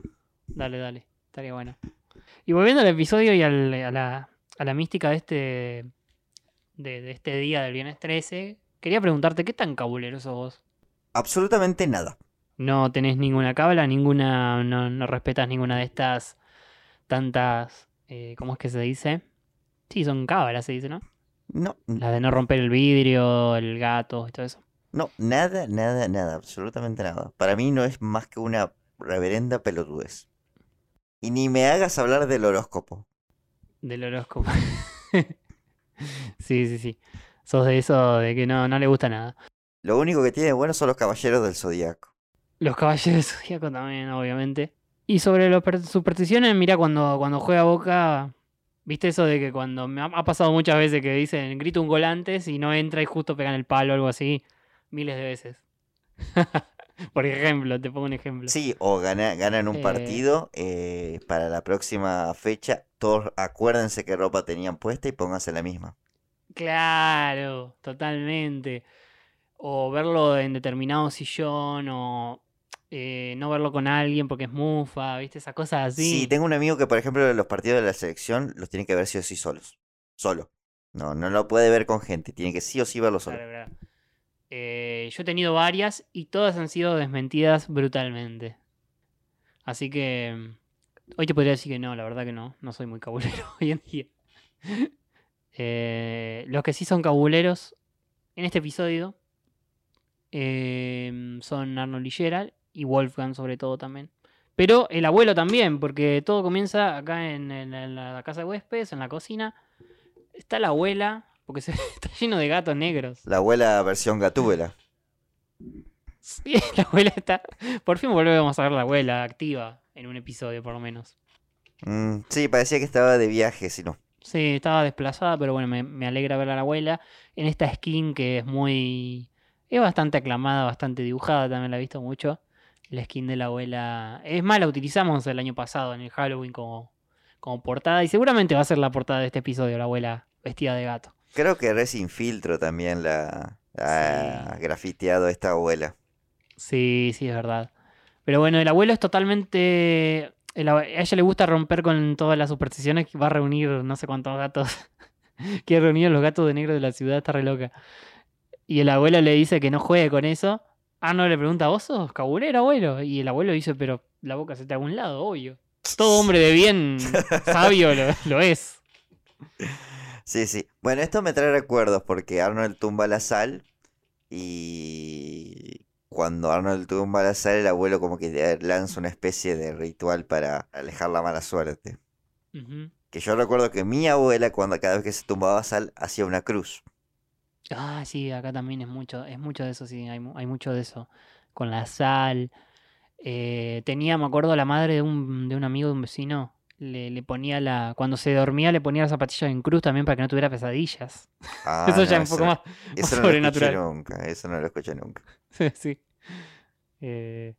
Dale, dale. Estaría bueno. Y volviendo al episodio y al- a, la, a la mística de este, de, de este día del viernes 13, quería preguntarte, ¿qué tan cabulero sos vos? Absolutamente nada. No tenés ninguna cabla, ninguna, no, no respetas ninguna de estas tantas, eh, ¿cómo es que se dice? Sí, son cábalas, se dice, ¿no? No, Las de no romper el vidrio, el gato y todo eso. No, nada, nada, nada, absolutamente nada. Para mí no es más que una reverenda pelotudez. Y ni me hagas hablar del horóscopo. Del horóscopo. sí, sí, sí. Sos de eso, de que no, no le gusta nada. Lo único que tiene bueno son los caballeros del zodiaco. Los caballeros del Zodíaco también, obviamente. Y sobre las per- supersticiones, mira, cuando, cuando juega Boca, viste eso de que cuando me ha, ha pasado muchas veces que dicen grito un gol antes y no entra y justo pegan el palo o algo así, miles de veces. Por ejemplo, te pongo un ejemplo. Sí, o gana- ganan un Eh. partido eh, para la próxima fecha. Todos acuérdense qué ropa tenían puesta y pónganse la misma. Claro, totalmente. O verlo en determinado sillón, o eh, no verlo con alguien porque es mufa, ¿viste? Esas cosas así. Sí, tengo un amigo que, por ejemplo, los partidos de la selección los tiene que ver sí o sí solos. Solo. No, no lo puede ver con gente. Tiene que sí o sí verlo solo. Claro, claro. Eh, yo he tenido varias y todas han sido desmentidas brutalmente. Así que mm, hoy te podría decir que no, la verdad que no, no soy muy cabulero hoy en día. Eh, los que sí son cabuleros en este episodio eh, son Arnold y Gerald y Wolfgang sobre todo también. Pero el abuelo también, porque todo comienza acá en, la casa de huéspedes, en la cocina. Está la abuela, porque se, está lleno de gatos negros. La abuela versión gatúbela. Sí, la abuela está. Por fin volvemos a ver la abuela activa en un episodio, por lo menos. Mm, sí, parecía que estaba de viaje, si no. Sí, estaba desplazada, pero bueno, me, me alegra ver a la abuela en esta skin que es muy. Es bastante aclamada, bastante dibujada, también la he visto mucho. La skin de la abuela. Es más, la utilizamos el año pasado en el Halloween como, como portada. Y seguramente va a ser la portada de este episodio, la abuela vestida de gato. Creo que Resin Filtro también la ha grafiteado esta abuela. Sí, sí, es verdad. Pero bueno, el abuelo es totalmente. el a ella le gusta romper con todas las supersticiones. que Va a reunir no sé cuántos gatos. Quiere reunir a los gatos de negro de la ciudad, está re loca. Y el abuelo le dice que no juegue con eso. Arno le pregunta, ¿vos sos cabulero, abuelo? Y el abuelo dice, pero la boca se te a un lado, obvio. Todo hombre de bien sabio lo, lo es. Sí, sí. Bueno, esto me trae recuerdos porque Arnold tumba la sal y cuando Arnold tumba la sal, el abuelo como que lanza una especie de ritual para alejar la mala suerte. Que yo recuerdo que mi abuela, cuando cada vez que se tumbaba sal, hacía una cruz. Ah, sí, acá también es mucho, es mucho de eso, sí, hay, hay mucho de eso. Con la sal. Eh, tenía, me acuerdo, la madre de un, de un amigo de un vecino. Le, le ponía la. Cuando se dormía, le ponía las zapatillas en cruz también para que no tuviera pesadillas. Ah, eso ya es un poco eso- más, Eso no lo sobrenatural. nunca, eso no lo escuché nunca. sí. Eh,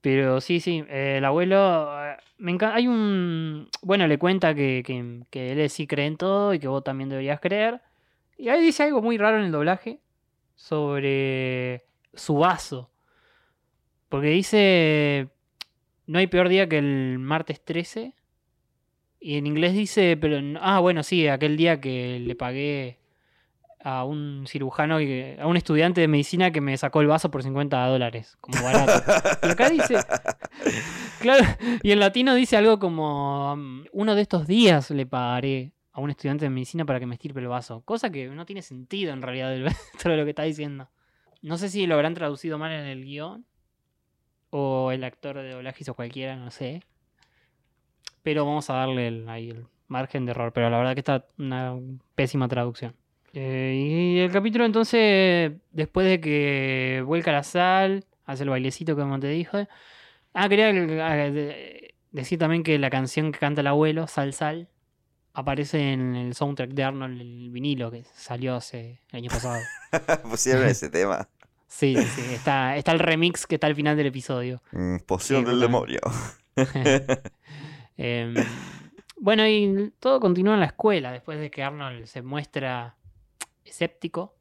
pero sí, sí. eh, el abuelo. eh, Me encanta. Hay un. Bueno, le cuenta que, que, que él sí cree en todo y que vos también deberías creer. Y ahí dice algo muy raro en el doblaje sobre su vaso. Porque dice. No hay peor día que el martes 13. Y en inglés dice, pero... Ah, bueno, sí, aquel día que le pagué a un cirujano, a un estudiante de medicina que me sacó el vaso por 50 dólares, como barato. Y acá dice... Claro, y en latino dice algo como... um, Uno de estos días le pagaré a un estudiante de medicina para que me estirpe el vaso. Cosa que no tiene sentido en realidad dentro de lo que está diciendo. No sé si lo habrán traducido mal en el guion. O el actor de doblaje hizo cualquiera, no sé. Pero vamos a darle el, ahí el margen de error. Pero la verdad que está una pésima traducción. Eh, y el capítulo entonces, después de que vuelca la sal, hace el bailecito como te dije. Ah, quería eh, de- decir también que la canción que canta el abuelo, Sal Sal, aparece en el soundtrack de Arnold, el vinilo que salió hace el año pasado. Pusieron ese tema. Sí, sí, está, está el remix que está al final del episodio. Mm, Poción Sí, del demonio. Em, bueno, y todo continúa en la escuela después de que Arnold se muestra escéptico.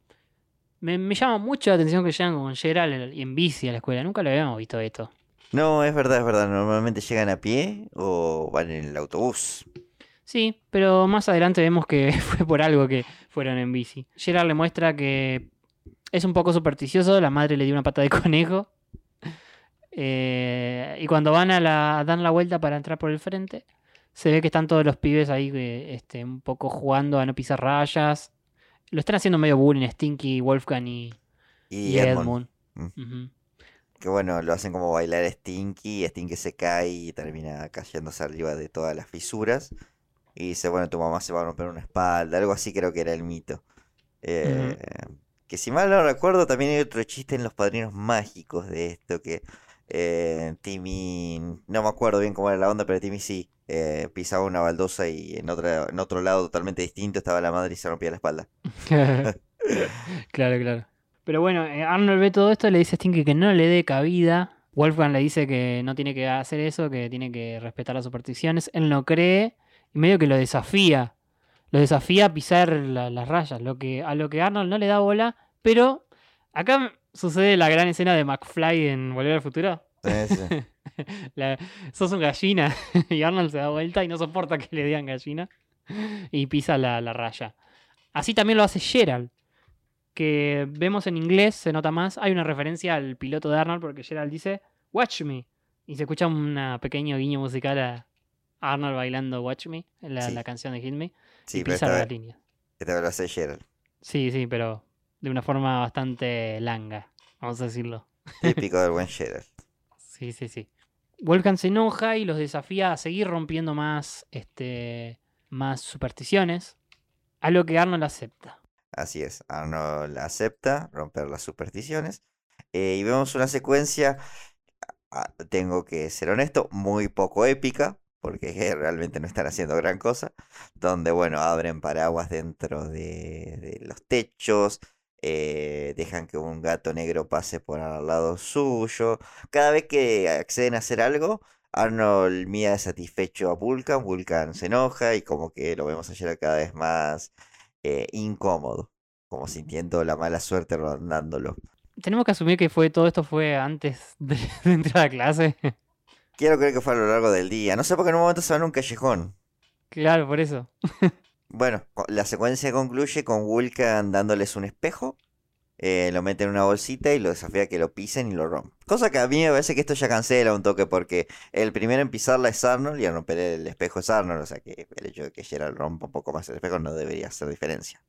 Me, me llama mucho la atención que llegan con Gerald y en bici a la escuela. Nunca lo habíamos visto esto. No, es verdad, es verdad. Normalmente llegan a pie o van en el autobús. Sí, pero más adelante vemos que fue por algo que fueron en bici. Gerard le muestra que es un poco supersticioso, la madre le dio una pata de conejo. Eh, y cuando van a, la, a dar la vuelta para entrar por el frente, se ve que están todos los pibes ahí eh, este, un poco jugando a no pisar rayas. Lo están haciendo medio bullying Stinky, Wolfgang y, Y y Edmund. Edmund. Mm. Que bueno, lo hacen como bailar Stinky, y Stinky se cae y termina cayéndose arriba de todas las fisuras. Y dice, bueno, tu mamá se va a romper una espalda, algo así creo que era el mito. Eh, Que si mal no recuerdo, también hay otro chiste en Los Padrinos Mágicos de esto, que eh, Timmy, no me acuerdo bien cómo era la onda, pero Timmy sí, eh, pisaba una baldosa y en, otra, en otro lado totalmente distinto estaba la madre y se rompía la espalda. claro, claro. Pero bueno, eh, Arnold ve todo esto y le dice a Stinky que no le dé cabida. Wolfgang le dice que no tiene que hacer eso, que tiene que respetar las supersticiones. Él no cree y medio que lo desafía. Lo desafía a pisar la- las rayas, lo que, a lo que Arnold no le da bola. Pero acá sucede la gran escena de McFly en Volver al Futuro. Sí, sí. La- sos un gallina y Arnold se da vuelta y no soporta que le digan gallina y pisa la, la raya. Así también lo hace Gerald, que vemos en inglés, se nota más. Hay una referencia al piloto de Arnold porque Gerald dice Watch Me y se escucha un pequeño guiño musical a Arnold bailando Watch Me, la, Sí. la canción de Hit Me, Sí, y pero pisa esta la vez, línea. esta lo hace Gerald. Sí, sí, pero de una forma bastante langa, vamos a decirlo. Típico del buen Gerald. Sí, sí, sí. Wolfgang se enoja y los desafía a seguir rompiendo más, este, más supersticiones, a lo que Arnold acepta. Así es, Arnold acepta romper las supersticiones. eh, y vemos una secuencia, ah, tengo que ser honesto, muy poco épica, porque realmente no están haciendo gran cosa, donde, bueno, abren paraguas dentro de, de los techos, eh, dejan que un gato negro pase por al lado suyo. Cada vez que acceden a hacer algo, Arnold mira satisfecho a Vulcan, Vulcan se enoja y como que lo vemos ayer cada vez más eh, incómodo, como sintiendo la mala suerte rondándolo. Tenemos que asumir que fue todo esto fue antes de, de entrar a clase. Quiero creer que fue a lo largo del día, no sé porque en un momento se van a un callejón. claro, por eso. Bueno, la secuencia concluye con Vulcan dándoles un espejo, eh, lo mete en una bolsita y lo desafía a que lo pisen y lo rompan. Cosa que a mí me parece que esto ya cancela un toque porque el primero en pisarla es Arnold y al romper el espejo es Arnold, o sea que el hecho de que Gerald rompa un poco más el espejo no debería hacer diferencia.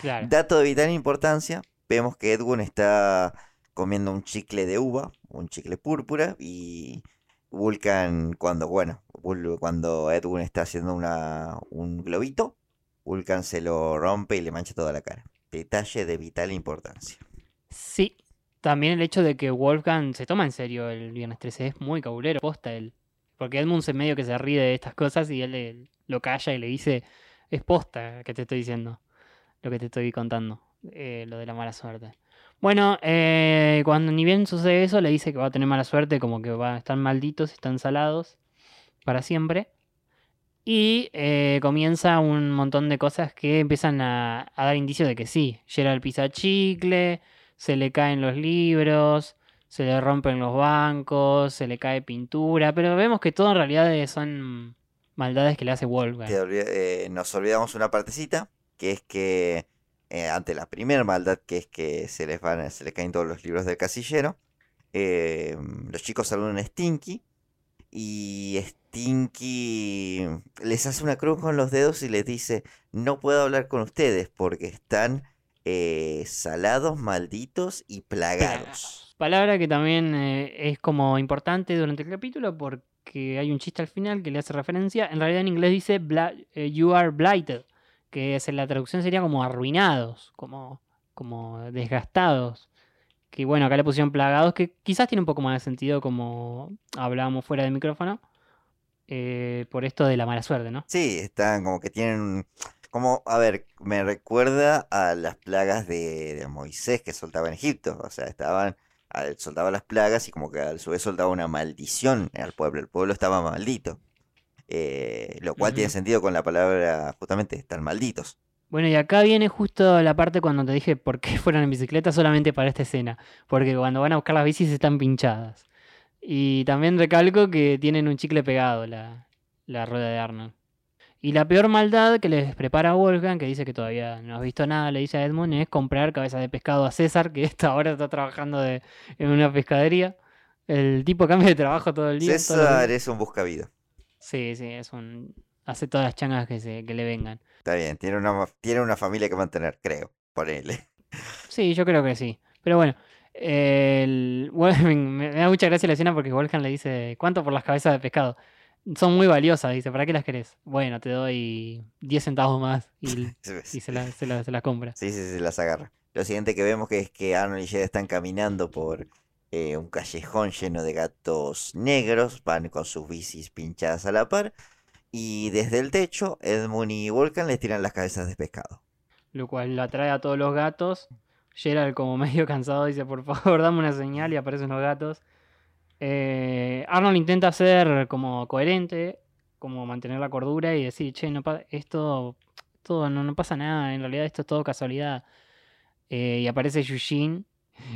Claro. Dato de vital importancia, vemos que Edwin está comiendo un chicle de uva, un chicle púrpura, y Vulcan cuando, bueno, cuando Edwin está haciendo una, un globito, Vulcan se lo rompe y le mancha toda la cara. Detalle de vital importancia. Sí. También el hecho de que Wolfgang se toma en serio el viernes 13 es muy cabulero, posta él. Porque Edmund se medio que se ríe de estas cosas y él lo calla y le dice, es posta que te estoy diciendo, lo que te estoy contando, eh, lo de la mala suerte. Bueno, eh, cuando ni bien sucede eso, le dice que va a tener mala suerte, como que va, están malditos, están salados para siempre. Y eh, comienza un montón de cosas que empiezan a, dar indicios de que sí. Gerald pisa chicle, se le caen los libros, se le rompen los bancos, se le cae pintura, pero vemos que todo en realidad son maldades que le hace Wolfgang. Eh, nos olvidamos una partecita, que es que eh, ante la primera maldad, que es que se les van, se les caen todos los libros del casillero, eh, los chicos saludan a Stinky y Stinky les hace una cruz con los dedos y les dice, no puedo hablar con ustedes porque están eh, salados, malditos y plagados. Palabra que también eh, es como importante durante el capítulo porque hay un chiste al final que le hace referencia. En realidad en inglés dice eh, you are blighted, que es, la traducción sería como arruinados, como, como desgastados. Que bueno, acá le pusieron plagados, que quizás tiene un poco más de sentido como hablábamos fuera del micrófono, eh, por esto de la mala suerte, ¿no? Sí, están como que tienen... Como, a ver, me recuerda a las plagas de, de Moisés que soltaba en Egipto. O sea, estaban, soltaba las plagas y como que a su vez soltaba una maldición al pueblo. El pueblo estaba maldito. Eh, lo cual tiene sentido con la palabra, justamente, están malditos. Bueno, y acá viene justo la parte cuando te dije por qué fueron en bicicleta solamente para esta escena. Porque cuando van a buscar las bicis están pinchadas. Y también recalco que tienen un chicle pegado la, la rueda de Arnold. Y la peor maldad que les prepara Wolfgang, que dice que todavía no has visto nada, le dice a Edmund, es comprar cabezas de pescado a César, que esta ahora está trabajando de- en una pescadería. El tipo cambia de trabajo todo el día. César es un buscavido. Sí, sí, es un... Hace todas las changas que, se, que le vengan. Está bien, tiene una, tiene una familia que mantener, creo. Ponele. Sí, yo creo que sí. Pero bueno, el... Me da mucha gracia la escena porque Wolfgang le dice, ¿cuánto por las cabezas de pescado? Son muy valiosas, dice, ¿para qué las querés? Bueno, te doy 10 centavos más y, y se, la- se la- se las compra. Sí, sí, sí, las agarra. Lo siguiente que vemos que es que Arnold y Jed están caminando por eh, un callejón lleno de gatos negros, van con sus bicis pinchadas a la par, y desde el techo Edmund y Volcan les tiran las cabezas de pescado. Lo cual lo atrae a todos los gatos. Gerald como medio cansado dice, por favor, dame una señal y aparecen los gatos. Eh, Arnold intenta ser como coherente, como mantener la cordura y decir, che, no esto, todo, no, no pasa nada, en realidad esto es todo casualidad. Eh, y aparece Eugene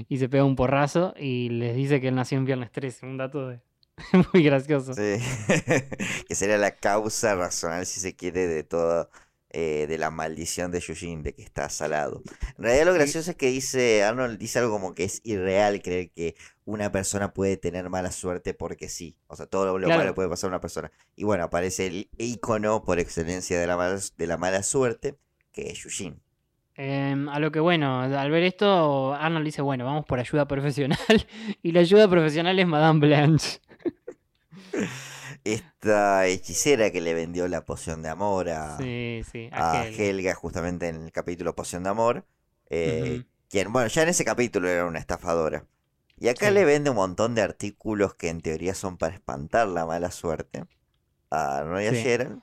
y se pega un porrazo y les dice que él nació en viernes 13, un dato de... muy gracioso. Que sería la causa racional, si se quiere, de toda, eh, de la maldición de Yujin, de que está salado. En realidad lo gracioso es que dice, Arnold dice algo como que es irreal creer que una persona puede tener mala suerte porque sí. O sea, todo lo, Claro. malo puede pasar a una persona. Y bueno, aparece el icono por excelencia de la mala, de la mala suerte, que es Yujin. Em, a lo que bueno, al ver esto, Arnold dice, bueno, vamos por ayuda profesional. y la ayuda profesional es Madame Blanche. Esta hechicera que le vendió la poción de amor a, Sí, sí, a a Helga. Helga justamente en el capítulo Poción de Amor. eh, quien, bueno, ya en ese capítulo era una estafadora. Y acá Sí. le vende un montón de artículos que en teoría son para espantar la mala suerte a Arnold y a Sí. Gerald.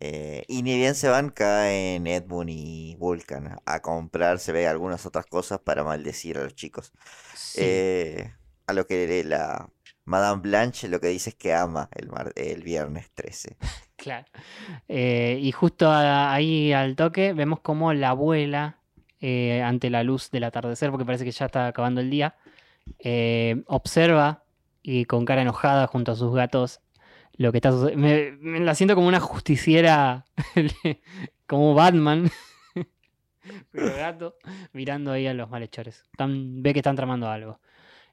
eh, y ni bien se van, caen Edmund y Vulcan a comprar, se ve algunas otras cosas para maldecir a los chicos. Sí. Eh, a lo que la Madame Blanche lo que dice es que ama el, mar- el viernes 13. Claro. Eh, y justo a- ahí al toque vemos como la abuela, eh, ante la luz del atardecer, porque parece que ya está acabando el día, eh, observa y con cara enojada junto a sus gatos lo que está sucediendo. Me, la siento como una justiciera, como Batman. Pero gato, mirando ahí a los malhechores. Ve que están tramando algo.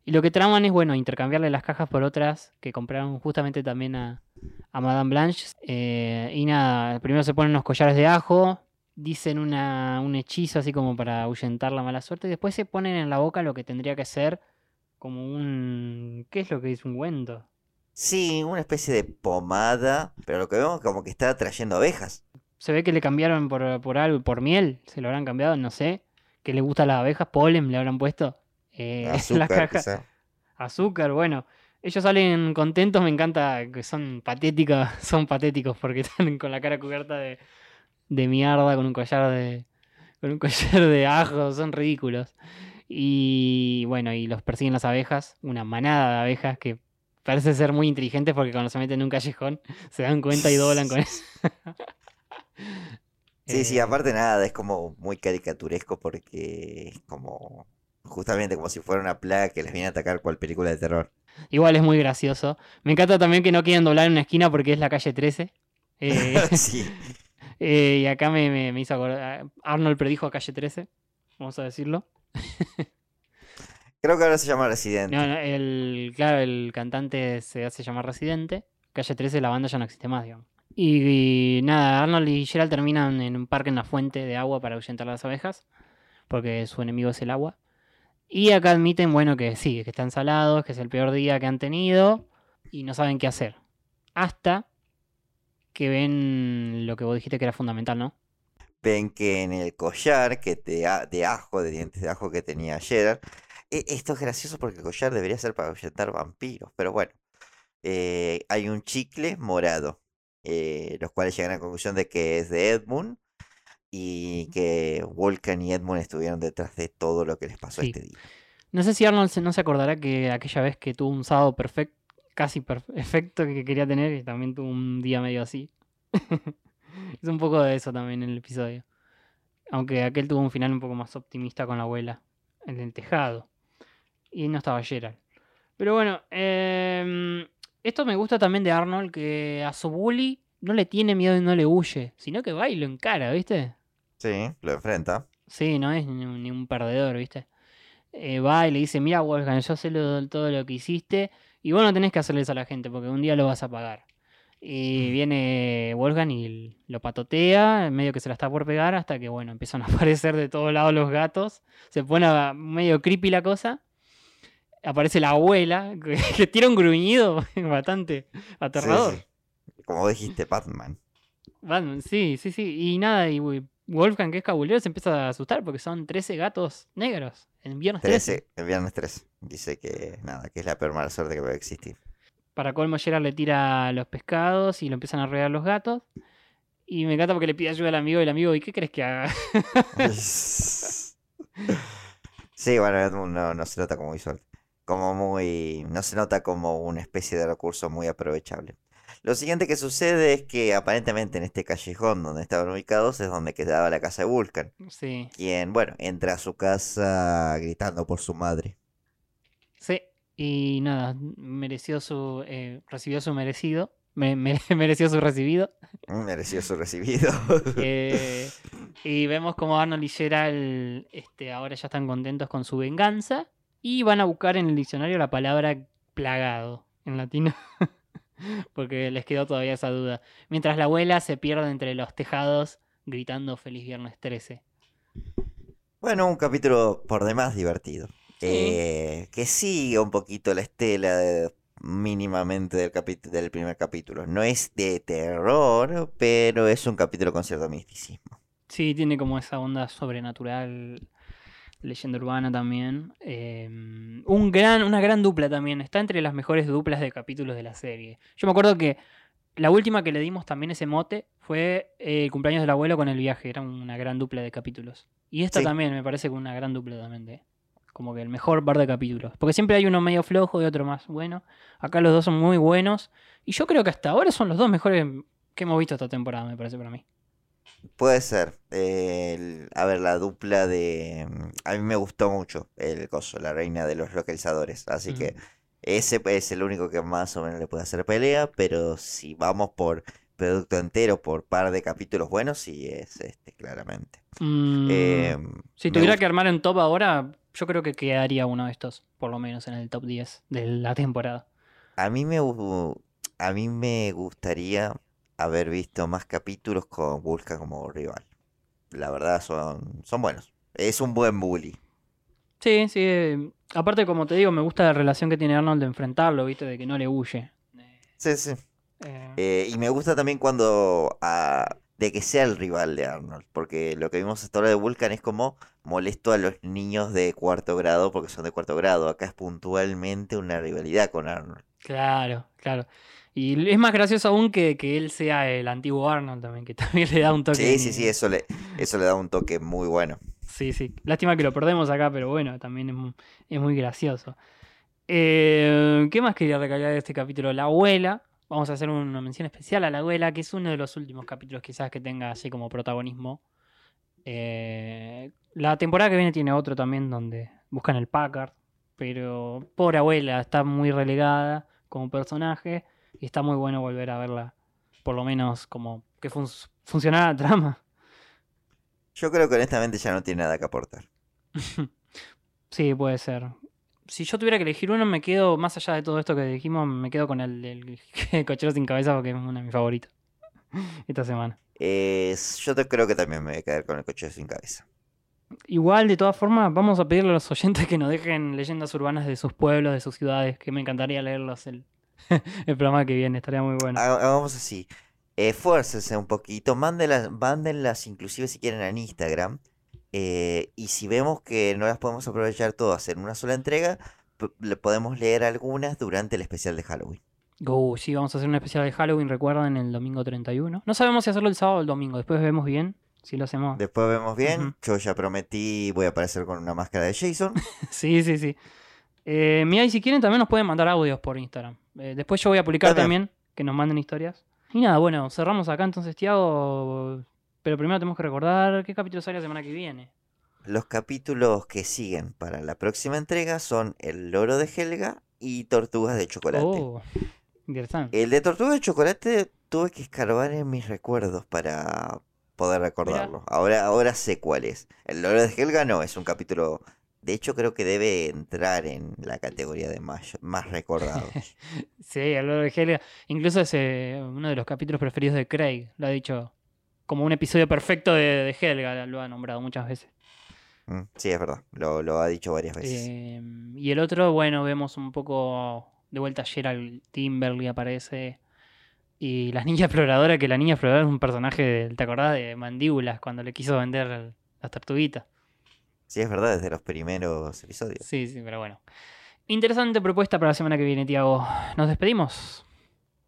Y lo que traman es, bueno, intercambiarle las cajas por otras que compraron justamente también a, a Madame Blanche. Eh, y nada, primero se ponen unos collares de ajo, dicen una, un hechizo así como para ahuyentar la mala suerte, y después se ponen en la boca lo que tendría que ser como un... ¿Qué es lo que es un ungüento? Sí, una especie de pomada, pero lo que vemos como que está trayendo abejas. Se ve que le cambiaron por, por algo, por miel, se lo habrán cambiado, no sé. Que le gusta a las abejas, polen le habrán puesto. Eh, en la Azúcar, caja. quizá. Azúcar, bueno. Ellos salen contentos, me encanta que son patéticos, son patéticos porque están con la cara cubierta de, de mierda, con un collar de. con un collar de ajo, son ridículos. Y bueno, y los persiguen las abejas, una manada de abejas que parece ser muy inteligentes porque cuando se meten en un callejón se dan cuenta y doblan con eso. Sí, sí, Eh, aparte nada, es como muy caricaturesco porque es como justamente como si fuera una plaga que les viene a atacar cual película de terror. Igual es muy gracioso. Me encanta también que no quieran doblar en una esquina porque es la calle 13. Eh, sí. eh, y acá me, me- me hizo acordar. Arnold predijo a calle 13, vamos a decirlo. Creo que ahora se llama Residente. No, no, el, claro, el cantante se hace llamar Residente. Calle 13, la banda ya no existe más, digamos. Y, y nada, Arnold y Gerald terminan en un parque en la fuente de agua para ahuyentar a las abejas, porque su enemigo es el agua. Y acá admiten, bueno, que sí, que están salados, que es el peor día que han tenido y no saben qué hacer. Hasta que ven lo que vos dijiste que era fundamental, ¿no? Ven que en el collar que a- de ajo, de dientes de ajo que tenía Gerard, e- esto es gracioso porque el collar debería ser para ahuyentar vampiros, pero bueno, eh, hay un chicle morado, eh, los cuales llegan a la conclusión de que es de Edmund y que Vulcan y Edmund estuvieron detrás de todo lo que les pasó Sí. este día. No sé si Arnold no se acordará que aquella vez que tuvo un sábado perfecto, casi perfecto que quería tener y también tuvo un día medio así. es un poco de eso también en el episodio. Aunque aquel tuvo un final un poco más optimista con la abuela en el tejado. Y no estaba Gerald. Pero bueno, em, esto me gusta también de Arnold, que a su bully no le tiene miedo y no le huye, sino que va y lo encara, ¿viste? Sí, lo enfrenta. Sí, no es ni un, perdedor, ¿viste? Eh, va y le dice, mira, Wolfgang, yo sé lo- todo lo que hiciste y vos no tenés que hacerle eso a la gente porque un día lo vas a pagar. Y viene Wolfgang y lo patotea, medio que se la está por pegar, hasta que, bueno, empiezan a aparecer de todos lados los gatos. Se pone a- medio creepy la cosa. Aparece la abuela, que, que tira un gruñido bastante aterrador. sí. Como dijiste, Batman. Batman, sí, sí, sí. Y nada, y Wolfgang, que es cabulero, se empieza a asustar porque son 13 gatos negros en viernes 13. 13, el viernes 3. Dice que nada, que es la peor mala suerte que puede existir. Para colmo, Gerard le tira los pescados y lo empiezan a rodear los gatos. Y me encanta porque le pide ayuda al amigo y el amigo, ¿y qué crees que haga? Sí, bueno, Edmund no, no se nota como muy suerte. Como muy. No se nota como una especie de recurso muy aprovechable. Lo siguiente que sucede es que aparentemente en este callejón donde estaban ubicados es donde quedaba la casa de Vulcan. Sí, Quien, bueno, entra a su casa gritando por su madre. sí. Y nada, mereció su. eh, recibió su merecido. Me- me- mereció su recibido. Mereció su recibido. Eh, y vemos como Arnold y Gerald este, ahora ya están contentos con su venganza. Y van a buscar en el diccionario la palabra plagado en latino. Porque les quedó todavía esa duda. Mientras la abuela se pierde entre los tejados gritando Feliz Viernes 13. Bueno, un capítulo por demás divertido. Sí. Eh, que sigue un poquito la estela de- mínimamente del, del primer capítulo. No es de terror, pero es un capítulo con cierto misticismo. Sí, tiene como esa onda sobrenatural, leyenda urbana también. Eh, un gran, una gran dupla también. Está entre las mejores duplas de capítulos de la serie. Yo me acuerdo que la última que le dimos también ese mote fue eh, el cumpleaños del abuelo con el viaje. Era una gran dupla de capítulos. Y esta Sí. también me parece que una gran dupla también de. Como que el mejor par de capítulos. Porque siempre hay uno medio flojo y otro más bueno. Acá los dos son muy buenos. Y yo creo que hasta ahora son los dos mejores que hemos visto esta temporada, me parece para mí. Puede ser. eh, el- a ver, la dupla de... mm, A mí me gustó mucho el coso, la reina de los localizadores. Así que ese es el único que más o menos le puede hacer pelea. Pero si vamos por producto entero, por par de capítulos buenos, sí es este, claramente. Mm, Eh, si tuviera que armar un top ahora, yo creo que quedaría uno de estos, por lo menos en el top 10 de la temporada. A mí me, a mí me gustaría haber visto más capítulos con Vulcan como rival. La verdad son, son buenos. Es un buen bully. Sí, sí. eh, Aparte, como te digo, me gusta la relación que tiene Arnold de enfrentarlo, ¿viste? De que no le huye. Sí, sí. Eh, Eh, y me gusta también cuando ah, de que sea el rival de Arnold. Porque lo que vimos hasta ahora de Vulcan es como molesto a los niños de cuarto grado porque son de cuarto grado. Acá es puntualmente una rivalidad con Arnold. claro, claro. Y es más gracioso aún que, que él sea el antiguo Arnold también, que también le da un toque. Sí, sí, sí, eso le, eso le da un toque muy bueno. Sí, sí. Lástima que lo perdemos acá, pero bueno, también es, mu- es muy gracioso. Eh, ¿Qué más quería recalcar de este capítulo? La abuela. Vamos a hacer una mención especial a la abuela, que es uno de los últimos capítulos quizás que tenga así como protagonismo. Eh, la temporada que viene tiene otro también donde buscan el Packard, pero pobre abuela, está muy relegada como personaje y está muy bueno volver a verla por lo menos como que fun- funcionara la trama. Yo creo que honestamente ya no tiene nada que aportar. Sí, puede ser. Si yo tuviera que elegir uno, me quedo, más allá de todo esto que dijimos, me quedo con el, el cochero sin cabeza porque es una de mis favoritas esta semana. Yo te- creo que también me voy a quedar con el coche sin cabeza. Igual, de todas formas, vamos a pedirle a los oyentes que nos dejen leyendas urbanas de sus pueblos, de sus ciudades, que me encantaría leerlos el, el programa que viene, estaría muy bueno. Ha- Hagamos así. Esfuércense un poquito, mándenlas, mándenlas inclusive si quieren en Instagram. eh, y si vemos que no las podemos aprovechar todas en una sola entrega, le podemos leer algunas durante el especial de Halloween. Uh, sí, vamos a hacer un especial de Halloween, recuerden, el domingo 31. No sabemos si hacerlo el sábado o el domingo, después vemos bien si lo hacemos. Después vemos bien. Yo ya prometí, voy a aparecer con una máscara de Jason. Sí, sí, sí. Eh, mira, y si quieren también nos pueden mandar audios por Instagram. Eh, después yo voy a publicar También. también que nos manden historias. Y nada, bueno, cerramos acá entonces, Tiago. Pero primero tenemos que recordar qué capítulo sale la semana que viene. Los capítulos que siguen para la próxima entrega son El loro de Helga y Tortugas de chocolate. Oh, interesante. El de Tortugas de chocolate tuve que escarbar en mis recuerdos para poder recordarlo. Ahora, ahora sé cuál es. El loro de Helga no, es un capítulo. De hecho, creo que debe entrar en la categoría de más, más recordados. Sí, loro de Helga. Incluso es eh, uno de los capítulos preferidos de Craig. Lo ha dicho como un episodio perfecto de, de Helga, lo ha nombrado muchas veces. Mm, sí, es verdad. Lo, lo ha dicho varias veces. Eh, y el otro, bueno, vemos un poco de vuelta Gerald Timberly aparece. Y la niña exploradora, que la niña exploradora es un personaje, ¿te acordás de Mandíbulas cuando le quiso vender las tortuguitas? Sí, es verdad, desde los primeros episodios. Sí, sí, pero bueno. Interesante propuesta para la semana que viene, Tiago. Nos despedimos.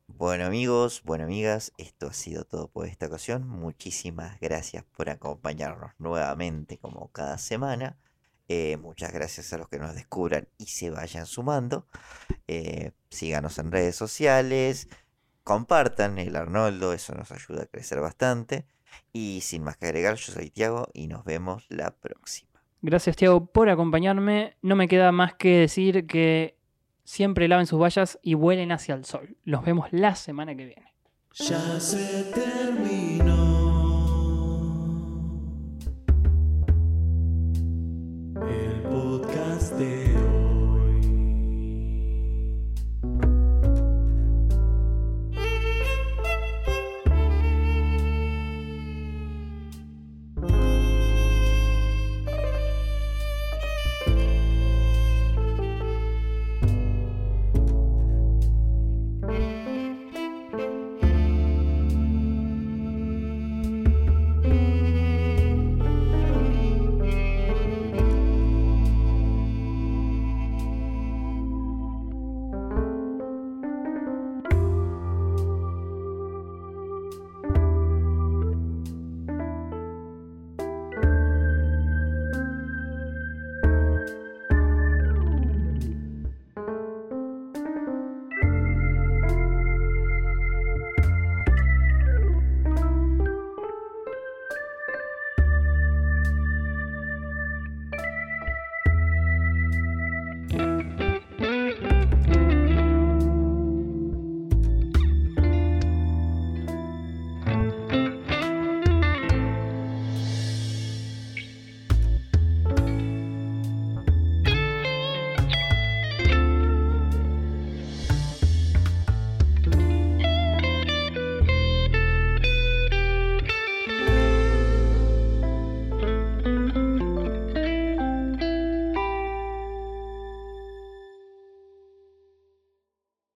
Bueno amigos, bueno amigas, esto ha sido todo por esta ocasión. Muchísimas gracias por acompañarnos nuevamente como cada semana. Eh, muchas gracias a los que nos descubran y se vayan sumando. Eh, síganos en redes sociales, compartan el Arnoldo, eso nos ayuda a crecer bastante. Y sin más que agregar, yo soy Tiago y nos vemos la próxima. Gracias, Tiago, por acompañarme. No me queda más que decir que siempre laven sus vallas y vuelen hacia el sol. Nos vemos la semana que viene. Ya se terminó.